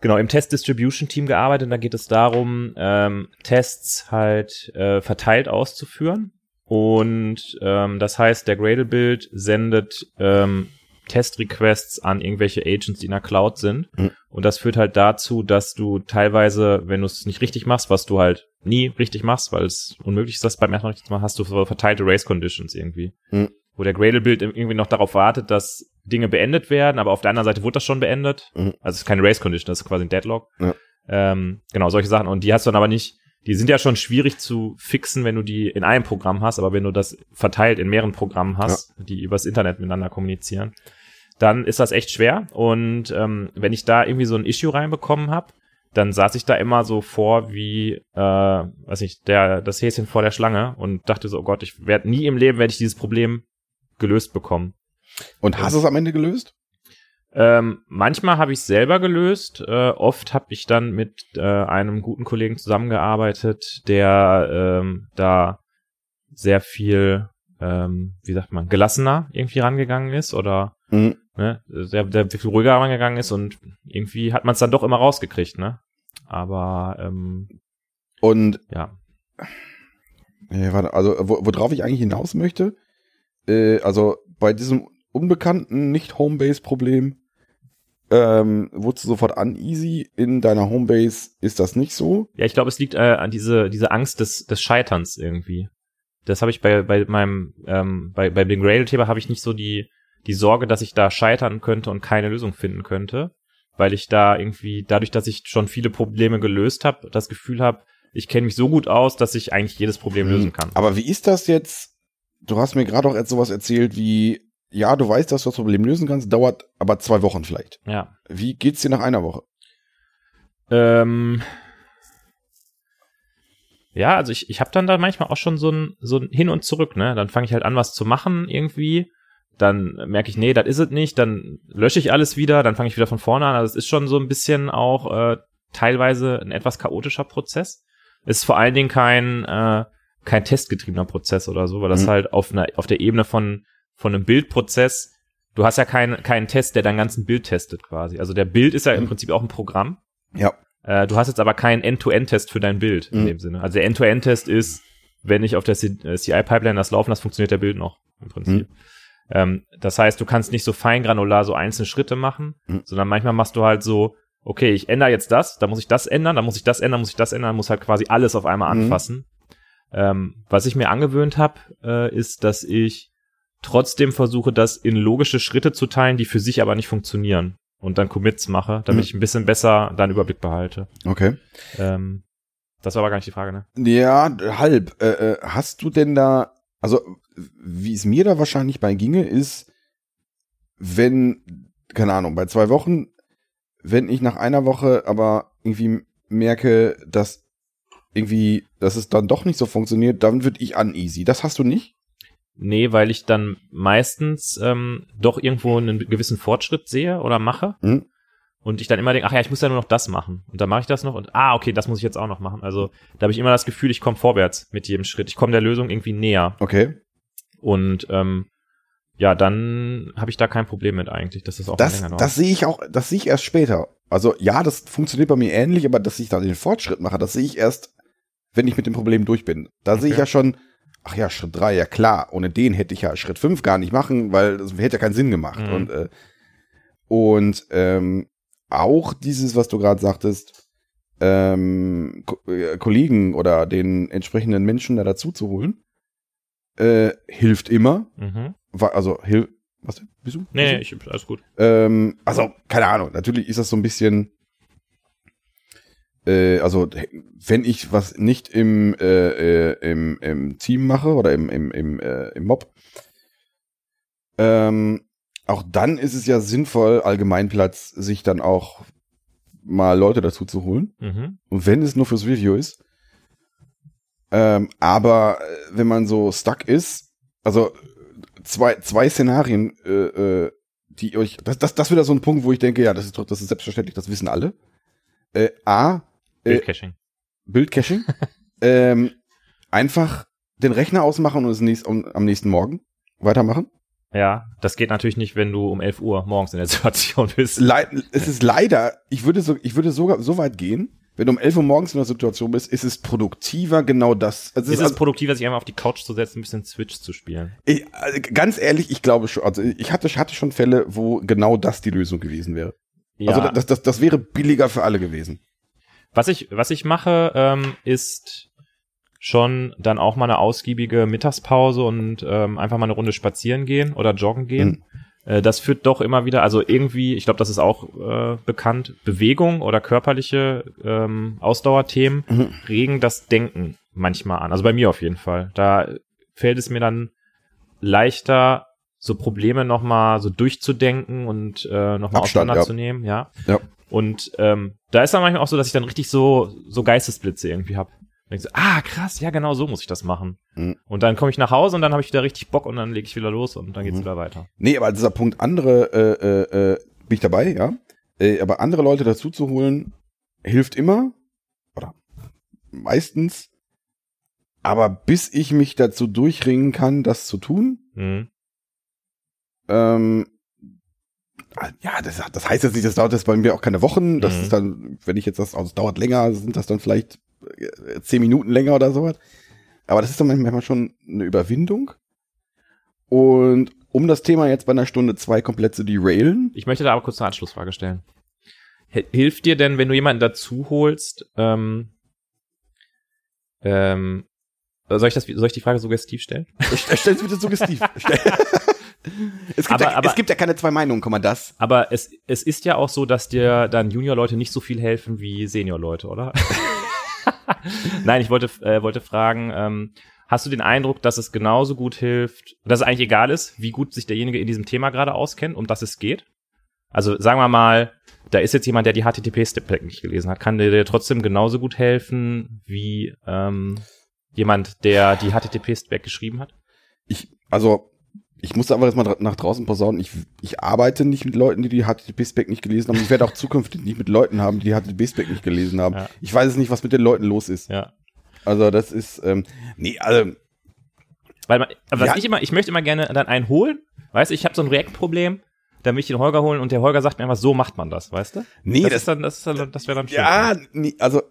B: genau im Test Distribution Team gearbeitet und da geht es darum, ähm, Tests halt äh, verteilt auszuführen. Und ähm, das heißt, der Gradle-Build sendet ähm, Test-Requests an irgendwelche Agents, die in der Cloud sind.
A: Mhm.
B: Und das führt halt dazu, dass du teilweise, wenn du es nicht richtig machst, was du halt nie richtig machst, weil es unmöglich ist, das beim ersten Mal richtig zu machen, hast du verteilte Race Conditions irgendwie.
A: Mhm.
B: Wo der Gradle-Build irgendwie noch darauf wartet, dass Dinge beendet werden, aber auf der anderen Seite wurde das schon beendet.
A: Mhm.
B: Also es ist keine Race Condition, das ist quasi ein Deadlock.
A: Ja.
B: Ähm, genau, solche Sachen. Und die hast du dann aber nicht, die sind ja schon schwierig zu fixen, wenn du die in einem Programm hast, aber wenn du das verteilt in mehreren Programmen hast, die übers Internet miteinander kommunizieren, dann ist das echt schwer. Und ähm, wenn ich da irgendwie so ein Issue reinbekommen habe, dann saß ich da immer so vor wie, äh, weiß nicht, der, das Häschen vor der Schlange und dachte so, oh Gott, ich werde nie im Leben werde ich dieses Problem gelöst bekommen.
A: Und hast du es am Ende gelöst?
B: Ähm, manchmal habe ich es selber gelöst. Äh, oft habe ich dann mit äh, einem guten Kollegen zusammengearbeitet, der ähm, da sehr viel, ähm, wie sagt man, gelassener irgendwie rangegangen ist oder
A: Mhm.
B: Ne, sehr, sehr viel ruhiger rangegangen ist und irgendwie hat man es dann doch immer rausgekriegt, ne? Aber ähm,
A: Und
B: ja,
A: Ja, warte, also wo, worauf ich eigentlich hinaus möchte, äh, also bei diesem unbekannten Nicht-Homebase-Problem ähm, wurdest du sofort uneasy. In deiner Homebase ist das nicht so.
B: Ja, ich glaube, es liegt äh, an diese, diese Angst des, des Scheiterns irgendwie. Das habe ich bei, bei meinem, ähm, bei, bei dem Grail-Thema habe ich nicht so die, die Sorge, dass ich da scheitern könnte und keine Lösung finden könnte, weil ich da irgendwie, dadurch, dass ich schon viele Probleme gelöst habe, das Gefühl habe, ich kenne mich so gut aus, dass ich eigentlich jedes Problem lösen kann.
A: Hm. Aber wie ist das jetzt? Du hast mir gerade auch jetzt sowas erzählt wie, ja, du weißt, dass du das Problem lösen kannst, dauert aber zwei Wochen vielleicht.
B: Ja.
A: Wie geht's dir nach einer Woche?
B: Ähm, ja, also ich, ich habe dann da manchmal auch schon so ein, so ein Hin und Zurück, ne? Dann fange ich halt an, was zu machen irgendwie. Dann merke ich, nee, das ist es nicht. Dann lösche ich alles wieder. Dann fange ich wieder von vorne an. Also es ist schon so ein bisschen auch äh, teilweise ein etwas chaotischer Prozess. Es ist vor allen Dingen kein, äh, kein testgetriebener Prozess oder so, weil das
A: Mhm.
B: halt auf, einer, auf der Ebene von, von einem Bildprozess, du hast ja keinen keinen Test, der dein ganzen Bild testet quasi. Also der Bild ist ja im
A: Mhm.
B: Prinzip auch ein Programm.
A: Ja.
B: Äh, du hast jetzt aber keinen End-to-End-Test für dein Bild in
A: Mhm.
B: dem Sinne. Also der End-to-End-Test ist, wenn ich auf der äh, CI-Pipeline das laufen lasse, funktioniert der Bild noch im Prinzip. Ähm, das heißt, du kannst nicht so feingranular so einzelne Schritte machen,
A: Mhm.
B: sondern manchmal machst du halt so, okay, ich ändere jetzt das, dann muss ich das ändern, dann muss ich das ändern, muss ich das ändern, muss halt quasi alles auf einmal
A: Mhm.
B: anfassen. Ähm, was ich mir angewöhnt habe, äh, ist, dass ich trotzdem versuche, das in logische Schritte zu teilen, die für sich aber nicht funktionieren. Und dann Commits mache, damit
A: Mhm.
B: ich ein bisschen besser da einen Überblick behalte.
A: Okay.
B: Ähm, das war aber gar nicht die Frage, ne?
A: Ja, halb. Äh, äh, hast du denn da, also wie es mir da wahrscheinlich bei ginge, ist, wenn, keine Ahnung, bei zwei Wochen, wenn ich nach einer Woche aber irgendwie merke, dass irgendwie, dass es dann doch nicht so funktioniert, dann würde ich uneasy. Das hast du nicht?
B: Nee, weil ich dann meistens ähm, doch irgendwo einen gewissen Fortschritt sehe oder mache.
A: Mhm.
B: Und ich dann immer denke, ach ja, ich muss ja nur noch das machen. Und dann mache ich das noch und ah, okay, das muss ich jetzt auch noch machen. Also da habe ich immer das Gefühl, ich komme vorwärts mit jedem Schritt. Ich komme der Lösung irgendwie näher.
A: Okay.
B: Und ähm, ja, dann habe ich da kein Problem mit eigentlich, dass das auch
A: Das,
B: länger dauert.
A: das sehe ich auch, das sehe ich erst später. Also ja, das funktioniert bei mir ähnlich, aber dass ich dann den Fortschritt mache, das sehe ich erst, wenn ich mit dem Problem durch bin. Da sehe ich
B: Okay.
A: ja schon, ach ja, Schritt drei, ja klar, ohne den hätte ich ja Schritt fünf gar nicht machen, weil das hätte ja keinen Sinn gemacht.
B: Mhm.
A: Und, äh, und ähm, auch dieses, was du gerade sagtest, ähm, Ko äh, Kollegen oder den entsprechenden Menschen da dazu zu holen, äh, hilft immer.
B: mhm.
A: Also hil Was denn? Bist du?
B: Nee,
A: Bist
B: ich, alles gut.
A: Ähm, also, keine Ahnung. Natürlich ist das so ein bisschen, äh, also, wenn ich was nicht im, äh, äh, im, im Team mache oder im, im, im, äh, im Mob, ähm, auch dann ist es ja sinnvoll, Allgemeinplatz sich dann auch mal Leute dazu zu holen.
B: Mhm.
A: Und wenn es nur fürs Review ist. Ähm, aber äh, wenn man so stuck ist, also zwei, zwei Szenarien, äh, äh, die euch, das, das, das wieder so ein Punkt, wo ich denke, ja, das ist doch, das ist selbstverständlich, das wissen alle. Äh, A, äh,
B: Bildcaching.
A: Bildcaching. ähm, einfach den Rechner ausmachen und es nächst, um, am nächsten Morgen weitermachen.
B: Ja, das geht natürlich nicht, wenn du um 11 Uhr morgens in der Situation bist.
A: Lei es ist leider, ich würde so, ich würde sogar so weit gehen, wenn du um 11 Uhr morgens in der Situation bist, ist es produktiver, genau das. Also es
B: Ist es produktiver, sich einmal auf die Couch zu setzen, ein bisschen Switch zu spielen?
A: Ich, also ganz ehrlich, ich glaube schon, also ich hatte, hatte schon Fälle, wo genau das die Lösung gewesen wäre.
B: Ja.
A: Also das, das, das wäre billiger für alle gewesen.
B: Was ich, was ich mache, ähm, ist schon dann auch mal eine ausgiebige Mittagspause und ähm, einfach mal eine Runde spazieren gehen oder joggen gehen. Äh, das führt doch immer wieder, also irgendwie, ich glaube, das ist auch äh, bekannt, Bewegung oder körperliche ähm, Ausdauerthemen
A: Mhm.
B: regen das Denken manchmal an. Also bei mir auf jeden Fall. Da fällt es mir dann leichter, so Probleme nochmal so durchzudenken und äh, nochmal
A: Abstand,
B: auseinanderzunehmen, ja.
A: Ja.
B: Und ähm, da ist dann manchmal auch so, dass ich dann richtig so, so Geistesblitze irgendwie hab. Denke so, ah, krass, ja, genau so muss ich das machen.
A: Mhm.
B: Und dann komme ich nach Hause und dann habe ich wieder richtig Bock und dann lege ich wieder los und dann geht's
A: Mhm.
B: wieder weiter.
A: Nee, aber dieser Punkt andere, äh, äh, äh, bin ich dabei, ja. Äh, aber andere Leute dazu zu holen, hilft immer. Oder meistens. Aber bis ich mich dazu durchringen kann, das zu tun,
B: Mhm.
A: Ähm, ja, das, das heißt jetzt nicht, das dauert jetzt bei mir auch keine Wochen. Das
B: Mhm.
A: ist dann, wenn ich jetzt das, also es dauert länger, sind das dann vielleicht zehn Minuten länger oder sowas. Aber das ist dann manchmal schon eine Überwindung. Und um das Thema jetzt bei einer Stunde zwei komplett zu derailen,
B: Ich möchte da aber kurz eine Anschlussfrage stellen. Hilft dir denn, wenn du jemanden dazu holst, ähm, ähm, soll ich das, soll ich die Frage suggestiv stellen?
A: stell stell es bitte suggestiv. Es, gibt
B: Aber-
A: ja,
B: aber-
A: es gibt ja keine zwei Meinungen, komm mal das.
B: Aber es, es ist ja auch so, dass dir dann Junior-Leute nicht so viel helfen wie Senior-Leute, oder? Nein, ich wollte, äh, wollte fragen, ähm, hast du den Eindruck, dass es genauso gut hilft, dass es eigentlich egal ist, wie gut sich derjenige in diesem Thema gerade auskennt, um das es geht? Also sagen wir mal, da ist jetzt jemand, der die HTTP-Step nicht gelesen hat, kann der dir trotzdem genauso gut helfen wie ähm, jemand, der die HTTP-Stack geschrieben hat?
A: Ich, also, ich muss aber jetzt mal nach draußen posaunen. Ich, ich arbeite nicht mit Leuten, die die HTTP-Spec nicht gelesen haben. Ich werde auch zukünftig nicht mit Leuten haben, die die HTTP-Spec nicht gelesen haben.
B: Ja.
A: Ich weiß es nicht, was mit den Leuten los ist.
B: Ja.
A: Also, das ist, ähm, nee, also,
B: Weil man, aber was
A: Ja.
B: ich immer, ich möchte immer gerne dann einen holen. Weißt du, ich habe so ein React-Problem, da möchte ich den Holger holen und der Holger sagt mir einfach, so macht man das, weißt du?
A: nee,
B: das,
A: das,
B: ist dann, das, ist dann, das wäre dann schön.
A: ja, nee, also,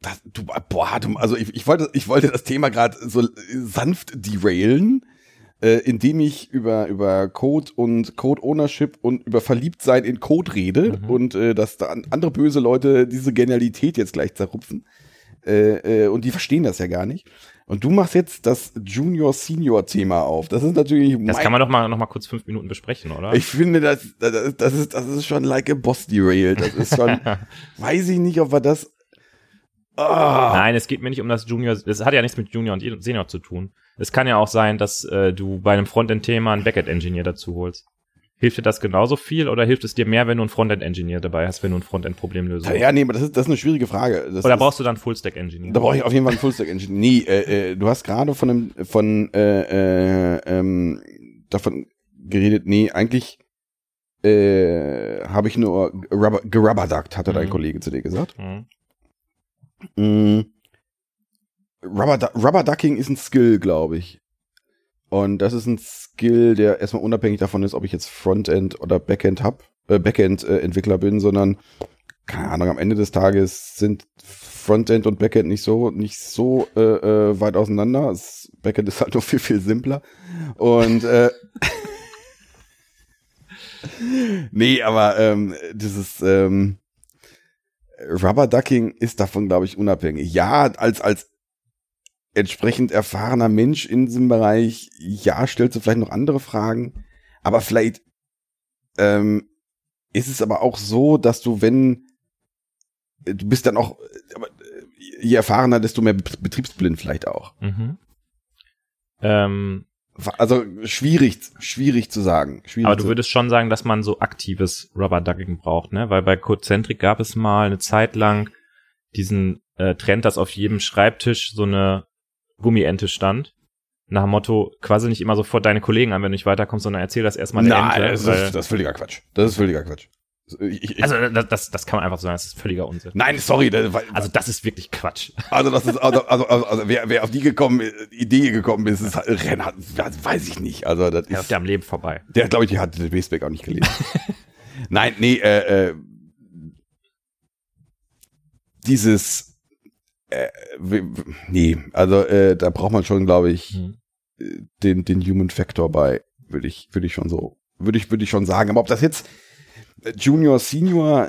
A: das, du, boah, du, also ich, ich wollte, ich wollte das Thema gerade so sanft derailen, äh, indem ich über, über Code und Code Ownership und über Verliebtsein in Code rede
B: Mhm.
A: und äh, dass da an- andere böse Leute diese Genialität jetzt gleich zerrupfen. Äh, äh, und die verstehen das ja gar nicht. Und du machst jetzt das Junior-Senior-Thema auf. Das ist natürlich
B: Das kann man doch mal, noch mal kurz fünf Minuten besprechen, oder?
A: ich finde, das, das, das, ist, das ist schon like a boss derailed. Das ist schon, weiß ich nicht, ob wir das. Ah.
B: Nein, es geht mir nicht um das Junior, es hat ja nichts mit Junior und Senior zu tun. Es kann ja auch sein, dass äh, du bei einem Frontend-Thema einen Backend-Engineer dazu holst. Hilft dir das genauso viel oder hilft es dir mehr, wenn du einen Frontend-Engineer dabei hast, wenn du ein Frontend-Problem löst?
A: Ja, nee, aber das ist, das ist eine schwierige Frage. Das
B: oder
A: ist,
B: brauchst du dann Full-Stack-Engineer?
A: Da brauche ich auf jeden Fall einen Fullstack-Engine. Nee, äh, äh, du hast gerade von einem, von, äh, äh, ähm, davon geredet, nee, eigentlich äh, habe ich nur rubber, gerubberduckt, hatte dein
B: Mhm.
A: Kollege zu dir gesagt.
B: Hm.
A: Mm. Rubber, Rubberducking ist ein Skill, glaube ich. Und das ist ein Skill, der erstmal unabhängig davon ist, ob ich jetzt Frontend oder Backend hab, äh, Backend-Entwickler bin, sondern keine Ahnung, am Ende des Tages sind Frontend und Backend nicht so nicht so äh, äh, weit auseinander. Das Backend ist halt noch viel viel simpler und äh, nee, aber ähm, dieses ähm, Rubberducking ist davon, glaube ich, unabhängig. Ja, als, als entsprechend erfahrener Mensch in diesem Bereich, ja, stellst du vielleicht noch andere Fragen. Aber vielleicht ähm, ist es aber auch so, dass du, wenn du bist dann auch, aber äh, je erfahrener, desto mehr bet- betriebsblind vielleicht auch.
B: Mhm. Ähm,
A: Also schwierig, schwierig zu sagen. Schwierig
B: aber du würdest schon sagen, dass man so aktives Rubber-Ducking braucht, ne? Weil bei Codecentric gab es mal eine Zeit lang diesen äh, Trend, dass auf jedem Schreibtisch so eine Gummiente stand. Nach dem Motto, quasi nicht immer sofort deine Kollegen an, wenn du nicht weiterkommst, sondern erzähl das erstmal der
A: Nein,
B: Ente.
A: das, ist, das ist völliger Quatsch. Das ist völliger Quatsch. Ich, ich,
B: also das, das, kann man einfach so sagen, das ist völliger Unsinn.
A: nein, sorry, das, weil-
B: Also das ist wirklich Quatsch.
A: Also das ist also also, also, also wer, wer auf die gekommen Idee gekommen ist, ist halt, das weiß ich nicht. Also das
B: Er
A: ist
B: ist ja am Leben vorbei.
A: der glaube ich, die hat den Baseback auch nicht gelesen. Nein, nee, äh, äh, dieses äh, nee, also äh, da braucht man schon, glaube ich,
B: Mhm.
A: äh, den den Human Factor bei, würde ich würde ich schon so würde ich würde ich schon sagen. Aber ob das jetzt äh, Junior Senior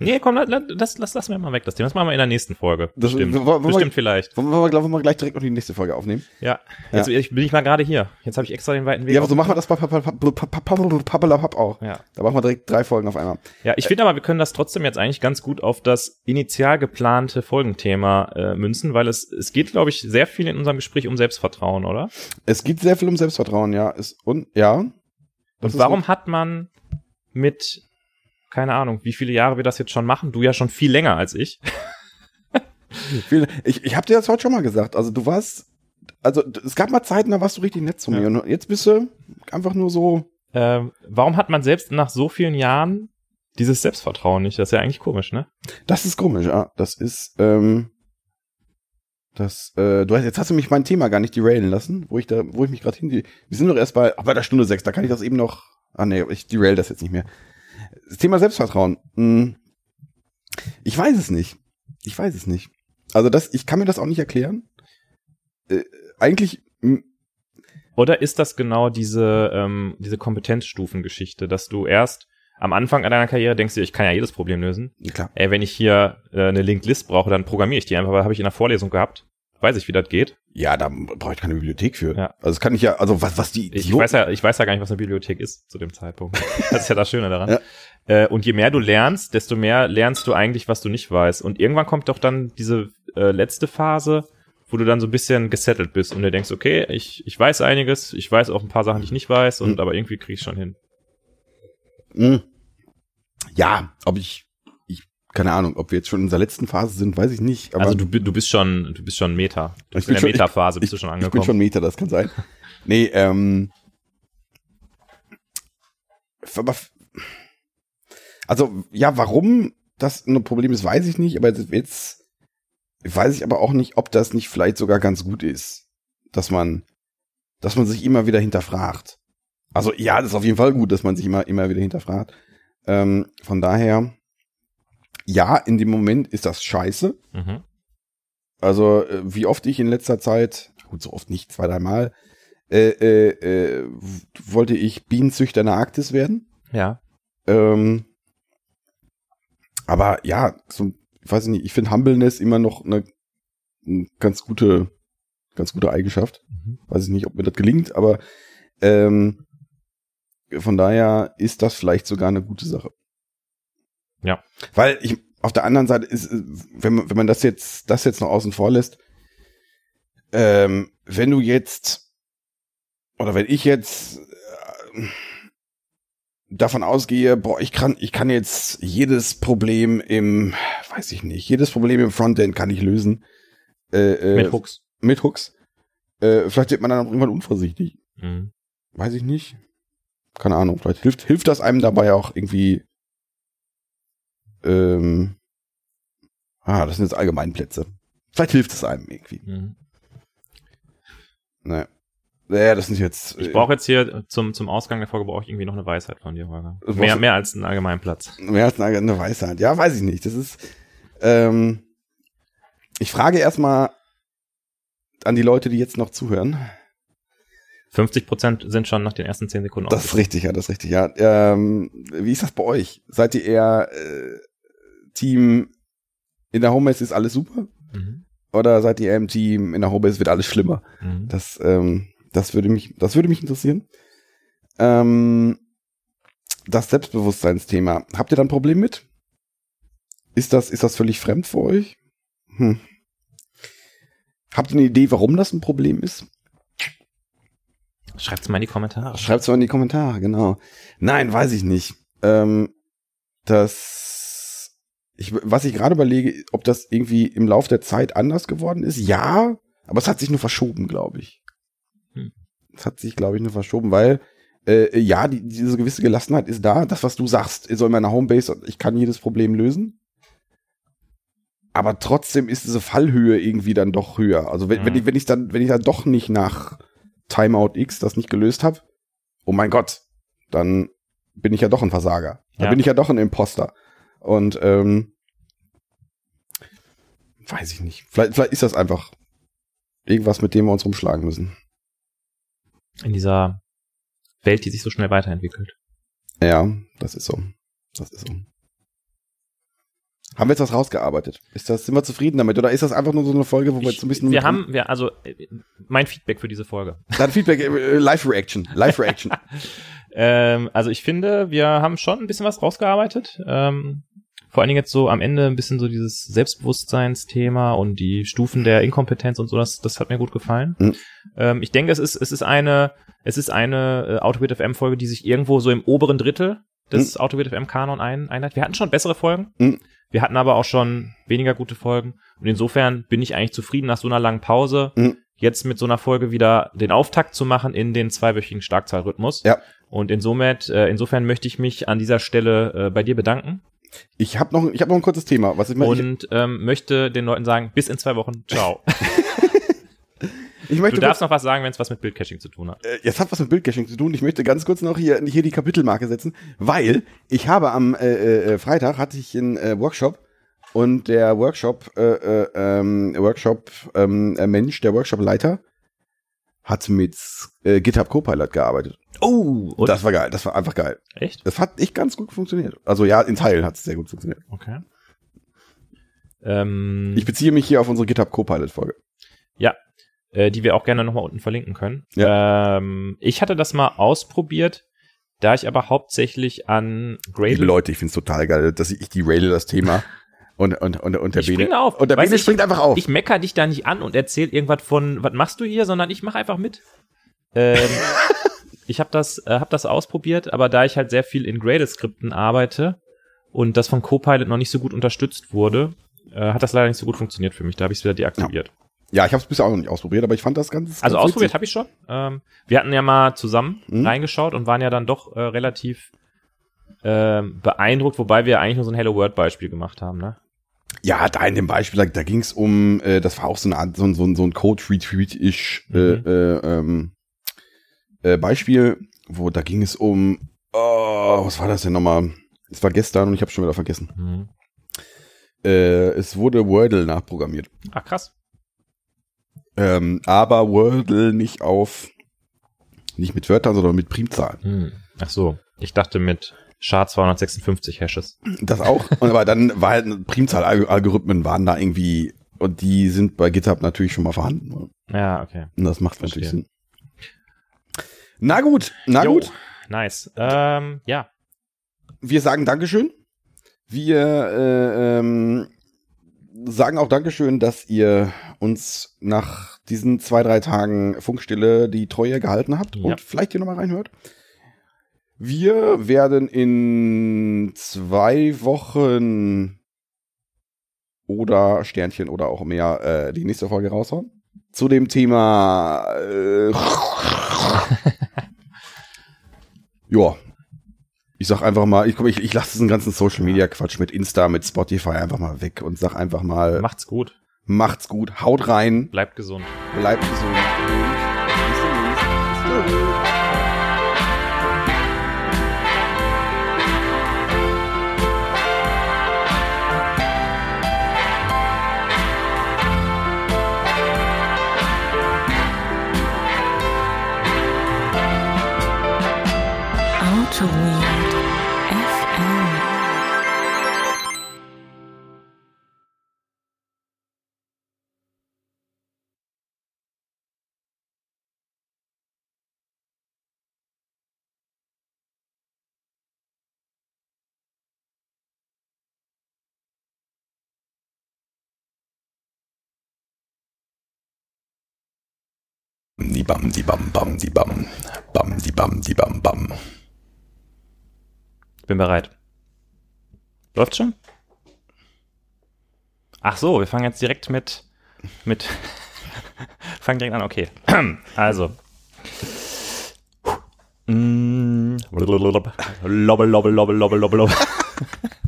B: Nee, komm, la- la- das, das lassen wir mal weg, das Thema. Das machen wir in der nächsten Folge.
A: Das-
B: Bestimmt.
A: wollen wir-
B: Bestimmt vielleicht.
A: wollen wir, wollen wir gleich direkt noch die nächste Folge aufnehmen?
B: Ja. Jetzt ich, bin ich mal gerade hier. Jetzt habe ich extra den weiten Weg.
A: Ja, aber so machen wir das bei Pappelapapp auch.
B: ja.
A: Da machen wir direkt drei Folgen auf einmal.
B: Ja, ich finde aber, wir können das trotzdem jetzt eigentlich ganz gut auf das initial geplante Folgenthema äh, münzen, weil es, es geht, glaube ich, sehr viel in unserem Gespräch um Selbstvertrauen, oder?
A: Es geht sehr viel um Selbstvertrauen, ja. Ist, und ja.
B: Und warum hat man mit, keine Ahnung, wie viele Jahre wir das jetzt schon machen? Du ja schon viel länger als ich.
A: Ich ich habe dir das heute schon mal gesagt. Also du warst, also es gab mal Zeiten, da warst du richtig nett zu mir.
B: Ja.
A: Und jetzt bist du einfach nur so.
B: Ähm, warum hat man selbst nach so vielen Jahren dieses Selbstvertrauen nicht? Das ist ja eigentlich komisch, ne?
A: Das ist komisch, ja. Das ist, ähm, das, äh, du hast, jetzt hast du mich mein Thema gar nicht derailen lassen, wo ich da, wo ich mich gerade hin, wir sind doch erst bei, ach, bei der Stunde sechs, da kann ich das eben noch, ah nee, ich derail das jetzt nicht mehr. Das Thema Selbstvertrauen. Hm, ich weiß es nicht. Ich weiß es nicht. Also das, ich kann mir das auch nicht erklären. Äh, eigentlich, hm,
B: Oder ist das genau diese, ähm, diese Kompetenzstufengeschichte, dass du erst am Anfang deiner Karriere denkst, du, ich kann ja jedes Problem lösen.
A: klar.
B: Ey, wenn ich hier äh, eine Linked List brauche, dann programmiere ich die einfach, weil habe ich in der Vorlesung gehabt. Weiß ich, wie das geht.
A: Ja, da brauche ich keine Bibliothek für.
B: Ja.
A: Also das kann ich ja, also was, was die,
B: Ich weiß ja, ich weiß ja gar nicht, was eine Bibliothek ist zu dem Zeitpunkt. Das ist ja das Schöne daran.
A: Ja.
B: Äh, und je mehr du lernst, desto mehr lernst du eigentlich, was du nicht weißt. Und irgendwann kommt doch dann diese äh, letzte Phase, wo du dann so ein bisschen gesettelt bist und du denkst, okay, ich, ich weiß einiges, ich weiß auch ein paar Sachen, die ich nicht weiß, und
A: Mhm.
B: aber irgendwie krieg ich schon hin.
A: Hm. Ja, ob ich, keine Ahnung, ob wir jetzt schon in der letzten Phase sind, weiß ich nicht.
B: Also du, du bist schon, du bist schon Meta. Du bist
A: bin
B: in der
A: schon-
B: Meta-Phase, bist
A: ich,
B: du schon
A: ich
B: angekommen.
A: bin schon Meter, das kann sein. nee, ähm, aber, also, ja, warum das ein Problem ist, weiß ich nicht, aber jetzt, jetzt weiß ich aber auch nicht, ob das nicht vielleicht sogar ganz gut ist, dass man, dass man sich immer wieder hinterfragt. Also, ja, das ist auf jeden Fall gut, dass man sich immer, immer wieder hinterfragt. Ähm, von daher, ja, in dem Moment ist das scheiße.
B: mhm.
A: Also, äh, wie oft ich in letzter Zeit, gut, so oft nicht, zwei, dreimal, äh, äh, äh, wollte ich Bienenzüchter in der Arktis werden.
B: Ja.
A: Ähm, aber ja, so, ich weiß nicht, ich finde Humbleness immer noch eine, eine ganz gute, ganz gute Eigenschaft.
B: Mhm.
A: Weiß ich nicht, ob mir das gelingt, aber ähm, von daher ist das vielleicht sogar eine gute Sache.
B: Ja.
A: Weil ich auf der anderen Seite ist, äh, wenn man, wenn man das jetzt, das jetzt noch außen vor lässt, ähm, wenn du jetzt, oder wenn ich jetzt äh, davon ausgehe, boah, ich kann, ich kann jetzt jedes Problem im, weiß ich nicht, jedes Problem im Frontend kann ich lösen. Äh, äh,
B: Mit Hooks.
A: Mit Hooks. Äh, vielleicht wird man dann auch irgendwann unvorsichtig.
B: Mhm.
A: Weiß ich nicht. Keine Ahnung. Vielleicht hilft, hilft das einem dabei auch irgendwie. Ähm, ah, das sind jetzt Allgemeinplätze. Vielleicht hilft es einem irgendwie.
B: Mhm.
A: Naja. Naja, das sind jetzt.
B: Ich brauche jetzt hier zum, zum Ausgang der Folge brauche ich irgendwie noch eine Weisheit von dir, Holger. Mehr, mehr als einen allgemeinen Platz.
A: Mehr als eine, eine Weisheit. Ja, weiß ich nicht. Das ist. Ähm, ich frage erstmal an die Leute, die jetzt noch zuhören.
B: 50 Prozent sind schon nach den ersten 10 Sekunden
A: Das ist richtig, ja, das ist richtig, ja. Ähm, wie ist das bei euch? Seid ihr eher äh, Team in der Homebase ist alles super?
B: Mhm.
A: Oder seid ihr im Team in der Homebase wird alles schlimmer?
B: Mhm.
A: Das, ähm, das würde mich, das würde mich interessieren. Ähm, das Selbstbewusstseinsthema. Habt ihr da ein Problem mit? Ist das, ist das völlig fremd für euch? Hm. Habt ihr eine Idee, warum das ein Problem ist?
B: Schreibt's mal in die Kommentare.
A: Schreibt's mal in die Kommentare, genau. Nein, weiß ich nicht. Ähm, das, ich, was ich gerade überlege, ob das irgendwie im Laufe der Zeit anders geworden ist. Ja, aber es hat sich nur verschoben, glaube ich.
B: Hm.
A: Es hat sich, glaube ich, nur verschoben, weil äh, ja, die, diese gewisse Gelassenheit ist da. Das, was du sagst, ist in meiner Homebase, ich kann jedes Problem lösen. Aber trotzdem ist diese Fallhöhe irgendwie dann doch höher. Also wenn,
B: Mhm.
A: wenn ich, wenn ich dann, wenn ich dann doch nicht nach Timeout X das nicht gelöst habe, oh mein Gott, dann bin ich ja doch ein Versager. Dann
B: Ja.
A: bin ich ja doch ein Imposter. Und ähm, weiß ich nicht. Vielleicht, vielleicht ist das einfach irgendwas, mit dem wir uns rumschlagen müssen.
B: In dieser Welt, die sich so schnell weiterentwickelt.
A: Ja, das ist so. Das ist so. Haben wir jetzt was rausgearbeitet? Ist das, sind wir zufrieden damit? Oder ist das einfach nur so eine Folge, wo wir
B: Ich,
A: jetzt so ein bisschen.
B: wir haben, wir, also äh, mein Feedback für diese Folge.
A: Dann Feedback, äh, Live-Reaction. Live-Reaction.
B: Ähm, also ich finde, wir haben schon ein bisschen was rausgearbeitet. Ähm, vor allen Dingen jetzt so am Ende ein bisschen so dieses Selbstbewusstseinsthema und die Stufen der Inkompetenz und so, das, das hat mir gut gefallen.
A: Mhm.
B: Ähm, ich denke, es ist, es ist eine, es ist eine äh, Autobit FM Folge, die sich irgendwo so im oberen Drittel des Autobit FM Kanon ein, einhat. Wir hatten schon bessere Folgen.
A: Mhm.
B: Wir hatten aber auch schon weniger gute Folgen. Und insofern bin ich eigentlich zufrieden nach so einer langen Pause,
A: Mhm.
B: jetzt mit so einer Folge wieder den Auftakt zu machen in den zweiwöchigen Starkzahlrhythmus.
A: Ja.
B: Und insomit, äh, insofern möchte ich mich an dieser Stelle äh, bei dir bedanken
A: Ich habe noch, ich hab noch ein kurzes Thema. Was ich, ich,
B: und ähm, möchte den Leuten sagen, bis in zwei Wochen, ciao.
A: ich möchte
B: Du darfst noch was sagen, wenn es was mit Bildcaching zu tun hat.
A: äh, jetzt hat was mit Bildcaching zu tun. Ich möchte ganz kurz noch hier, hier die Kapitelmarke setzen, weil ich habe am äh, äh, Freitag hatte ich einen äh, Workshop und der Workshop äh, äh, ähm, Workshop ähm, äh, Mensch, der Workshop-Leiter hat mit äh, GitHub Copilot gearbeitet.
B: Oh, und
A: Das war geil, das war einfach geil.
B: echt?
A: Das hat echt ganz gut funktioniert. Also ja, in Teilen hat es sehr gut funktioniert.
B: Okay. Ähm,
A: Ich beziehe mich hier auf unsere GitHub Copilot-Folge.
B: äh, die wir auch gerne nochmal unten verlinken können. Ähm, ich hatte das mal ausprobiert, da ich aber hauptsächlich an
A: Liebe
B: Gradle
A: Leute, ich find's total geil, dass ich die raile das Thema und, und, und, und der
B: Ich spring auf.
A: Und der
B: Weißt ich-
A: springt einfach auf.
B: Ich mecker dich da nicht an und erzähl irgendwas von, was machst du hier, sondern ich mache einfach mit. Ähm, ich habe das, äh, hab das ausprobiert, aber da ich halt sehr viel in Gradle-Skripten arbeite und das von Copilot noch nicht so gut unterstützt wurde, äh, hat das leider nicht so gut funktioniert für mich. Da habe ich es wieder deaktiviert.
A: ja, ich habe es bisher auch noch nicht ausprobiert, aber ich fand das ganz.
B: Also
A: ganz
B: ausprobiert
A: witzig.
B: habe ich schon. Ähm, wir hatten ja mal zusammen
A: Mhm.
B: reingeschaut und waren ja dann doch äh, relativ ähm, beeindruckt, wobei wir eigentlich nur so ein Hello World Beispiel gemacht haben, ne?
A: Ja, da in dem Beispiel, da, da ging es um, äh, das war auch so eine Art, so, ein- so, so ein Code-Retweet-ish äh,
B: Mhm.
A: äh, ähm, äh, Beispiel, wo da ging es um, oh, was war das denn nochmal? Es war gestern und ich habe schon wieder vergessen.
B: Mhm.
A: Äh, es wurde Wordle nachprogrammiert.
B: Ach krass.
A: Ähm, aber Wordle nicht auf, nicht mit Wörtern, sondern mit Primzahlen.
B: Hm. Ach so, ich dachte mit SHA 256 Hashes.
A: Das auch. Und aber dann war halt Primzahlalgorithmen waren da irgendwie und die sind bei GitHub natürlich schon mal vorhanden.
B: Ja, okay.
A: Und das macht
B: Verstehe.
A: natürlich Sinn. Na gut, na
B: Jo,
A: gut.
B: Nice. Ähm, ja.
A: Wir sagen Dankeschön. Wir äh, ähm, sagen auch Dankeschön, dass ihr uns nach diesen zwei, drei Tagen Funkstille die Treue gehalten habt
B: Ja.
A: und vielleicht hier nochmal reinhört. Wir werden in zwei Wochen oder Sternchen oder auch mehr äh, die nächste Folge raushauen. Zu dem Thema äh, ja, ich sag einfach mal, ich, ich, ich lasse diesen ganzen Social Media Quatsch mit Insta, mit Spotify einfach mal weg und sag einfach mal,
B: Macht's gut.
A: macht's gut, haut rein,
B: Bleibt gesund.
A: bleibt gesund. Bam, die bam, bam, die bam. Bam, die bam, die bam, bam.
B: Bin bereit. Läuft schon? Ach so, wir fangen jetzt direkt mit, mit, fangen direkt an, okay. Also. Mm. Lobbel, lobbel, lobbel, lobbel, lobbel,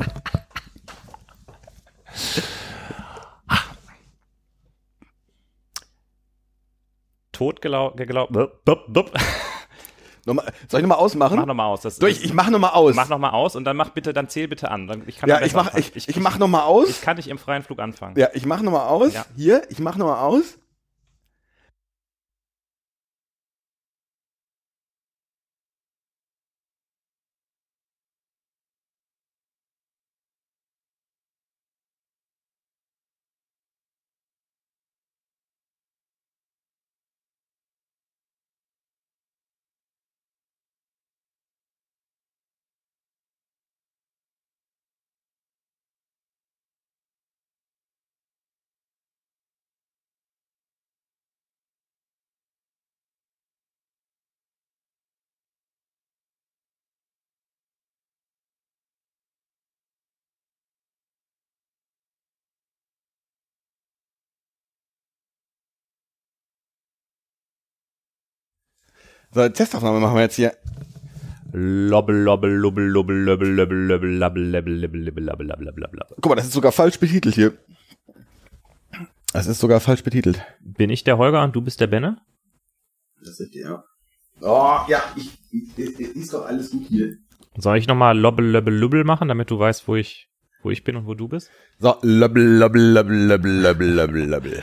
B: Tot geglaubt,
A: Nochmal, soll ich nochmal ausmachen?
B: Mach nochmal aus. Das,
A: Durch, ich mach nochmal aus.
B: Mach nochmal aus und dann mach bitte, dann zähl bitte an. Dann, ich kann
A: ja, ich mach,
B: anfangen.
A: ich, ich, mach nochmal aus.
B: Ich kann nicht im freien Flug anfangen.
A: ja, ich mach nochmal aus.
B: Ja.
A: Hier, ich mach nochmal aus. So, Testaufnahme machen wir jetzt hier.
B: Lobbel, lobbel, lobbel, lobbel, lobbel, lobbel, lobbel, lobbel, lobbel, lobbel, lobbel, lobbel, lobbel, lobbel, lobbel.
A: Guck mal, das ist sogar falsch betitelt hier. Das ist sogar falsch betitelt.
B: Bin ich der Holger und du bist der Benne?
A: Das ist ja. Oh, ja, ich, ich, ist doch alles gut hier.
B: Soll ich nochmal lobbel, lobbel, lobbel machen, damit du weißt, wo ich, wo ich bin und wo du bist?
A: So, löbbel, löbbel, löbbel, löbbel, löbbel, löbbel, löbbel.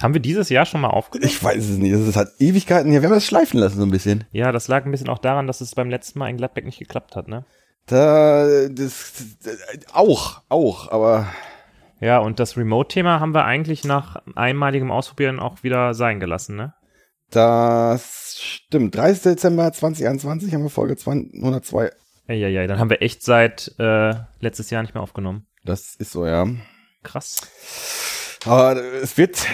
B: Haben wir dieses Jahr schon mal aufgenommen?
A: Ich weiß es nicht. Es hat Ewigkeiten her. Wir haben das schleifen lassen so ein bisschen.
B: Ja, das lag ein bisschen auch daran, dass es beim letzten Mal in Gladbeck nicht geklappt hat, ne?
A: Da, das, das auch, auch, aber.
B: Ja, und das Remote-Thema haben wir eigentlich nach einmaligem Ausprobieren auch wieder sein gelassen, ne?
A: Das stimmt. 30. Dezember 2021 haben wir Folge 102.
B: Ja, ja, ja. Dann haben wir echt seit äh, letztes Jahr nicht mehr aufgenommen.
A: Das ist so, ja.
B: Krass.
A: Aber es wird,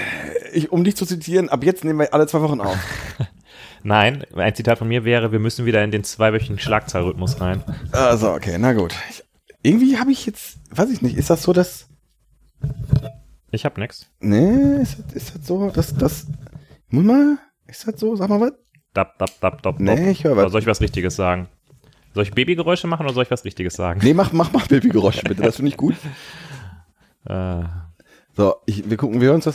A: ich, um dich zu zitieren, ab jetzt nehmen wir alle zwei Wochen auf.
B: Nein, ein Zitat von mir wäre, wir müssen wieder in den zweiwöchigen Schlagzahlrhythmus rein.
A: Also, okay, na gut. Ich, irgendwie habe ich jetzt, weiß ich nicht, ist das so, dass,
B: Ich hab nix.
A: nee, ist das, ist das so, dass, das, muss mal, ist das so, sag mal was?
B: Dab, dab, dab, dab,
A: Nee, ich höre
B: Oder
A: was.
B: soll ich was Richtiges sagen? Soll ich Babygeräusche machen oder soll ich was Richtiges sagen?
A: Nee, mach, mach, mach Babygeräusche bitte, das finde ich gut.
B: Äh,
A: So, ich, wir gucken, wir uns das,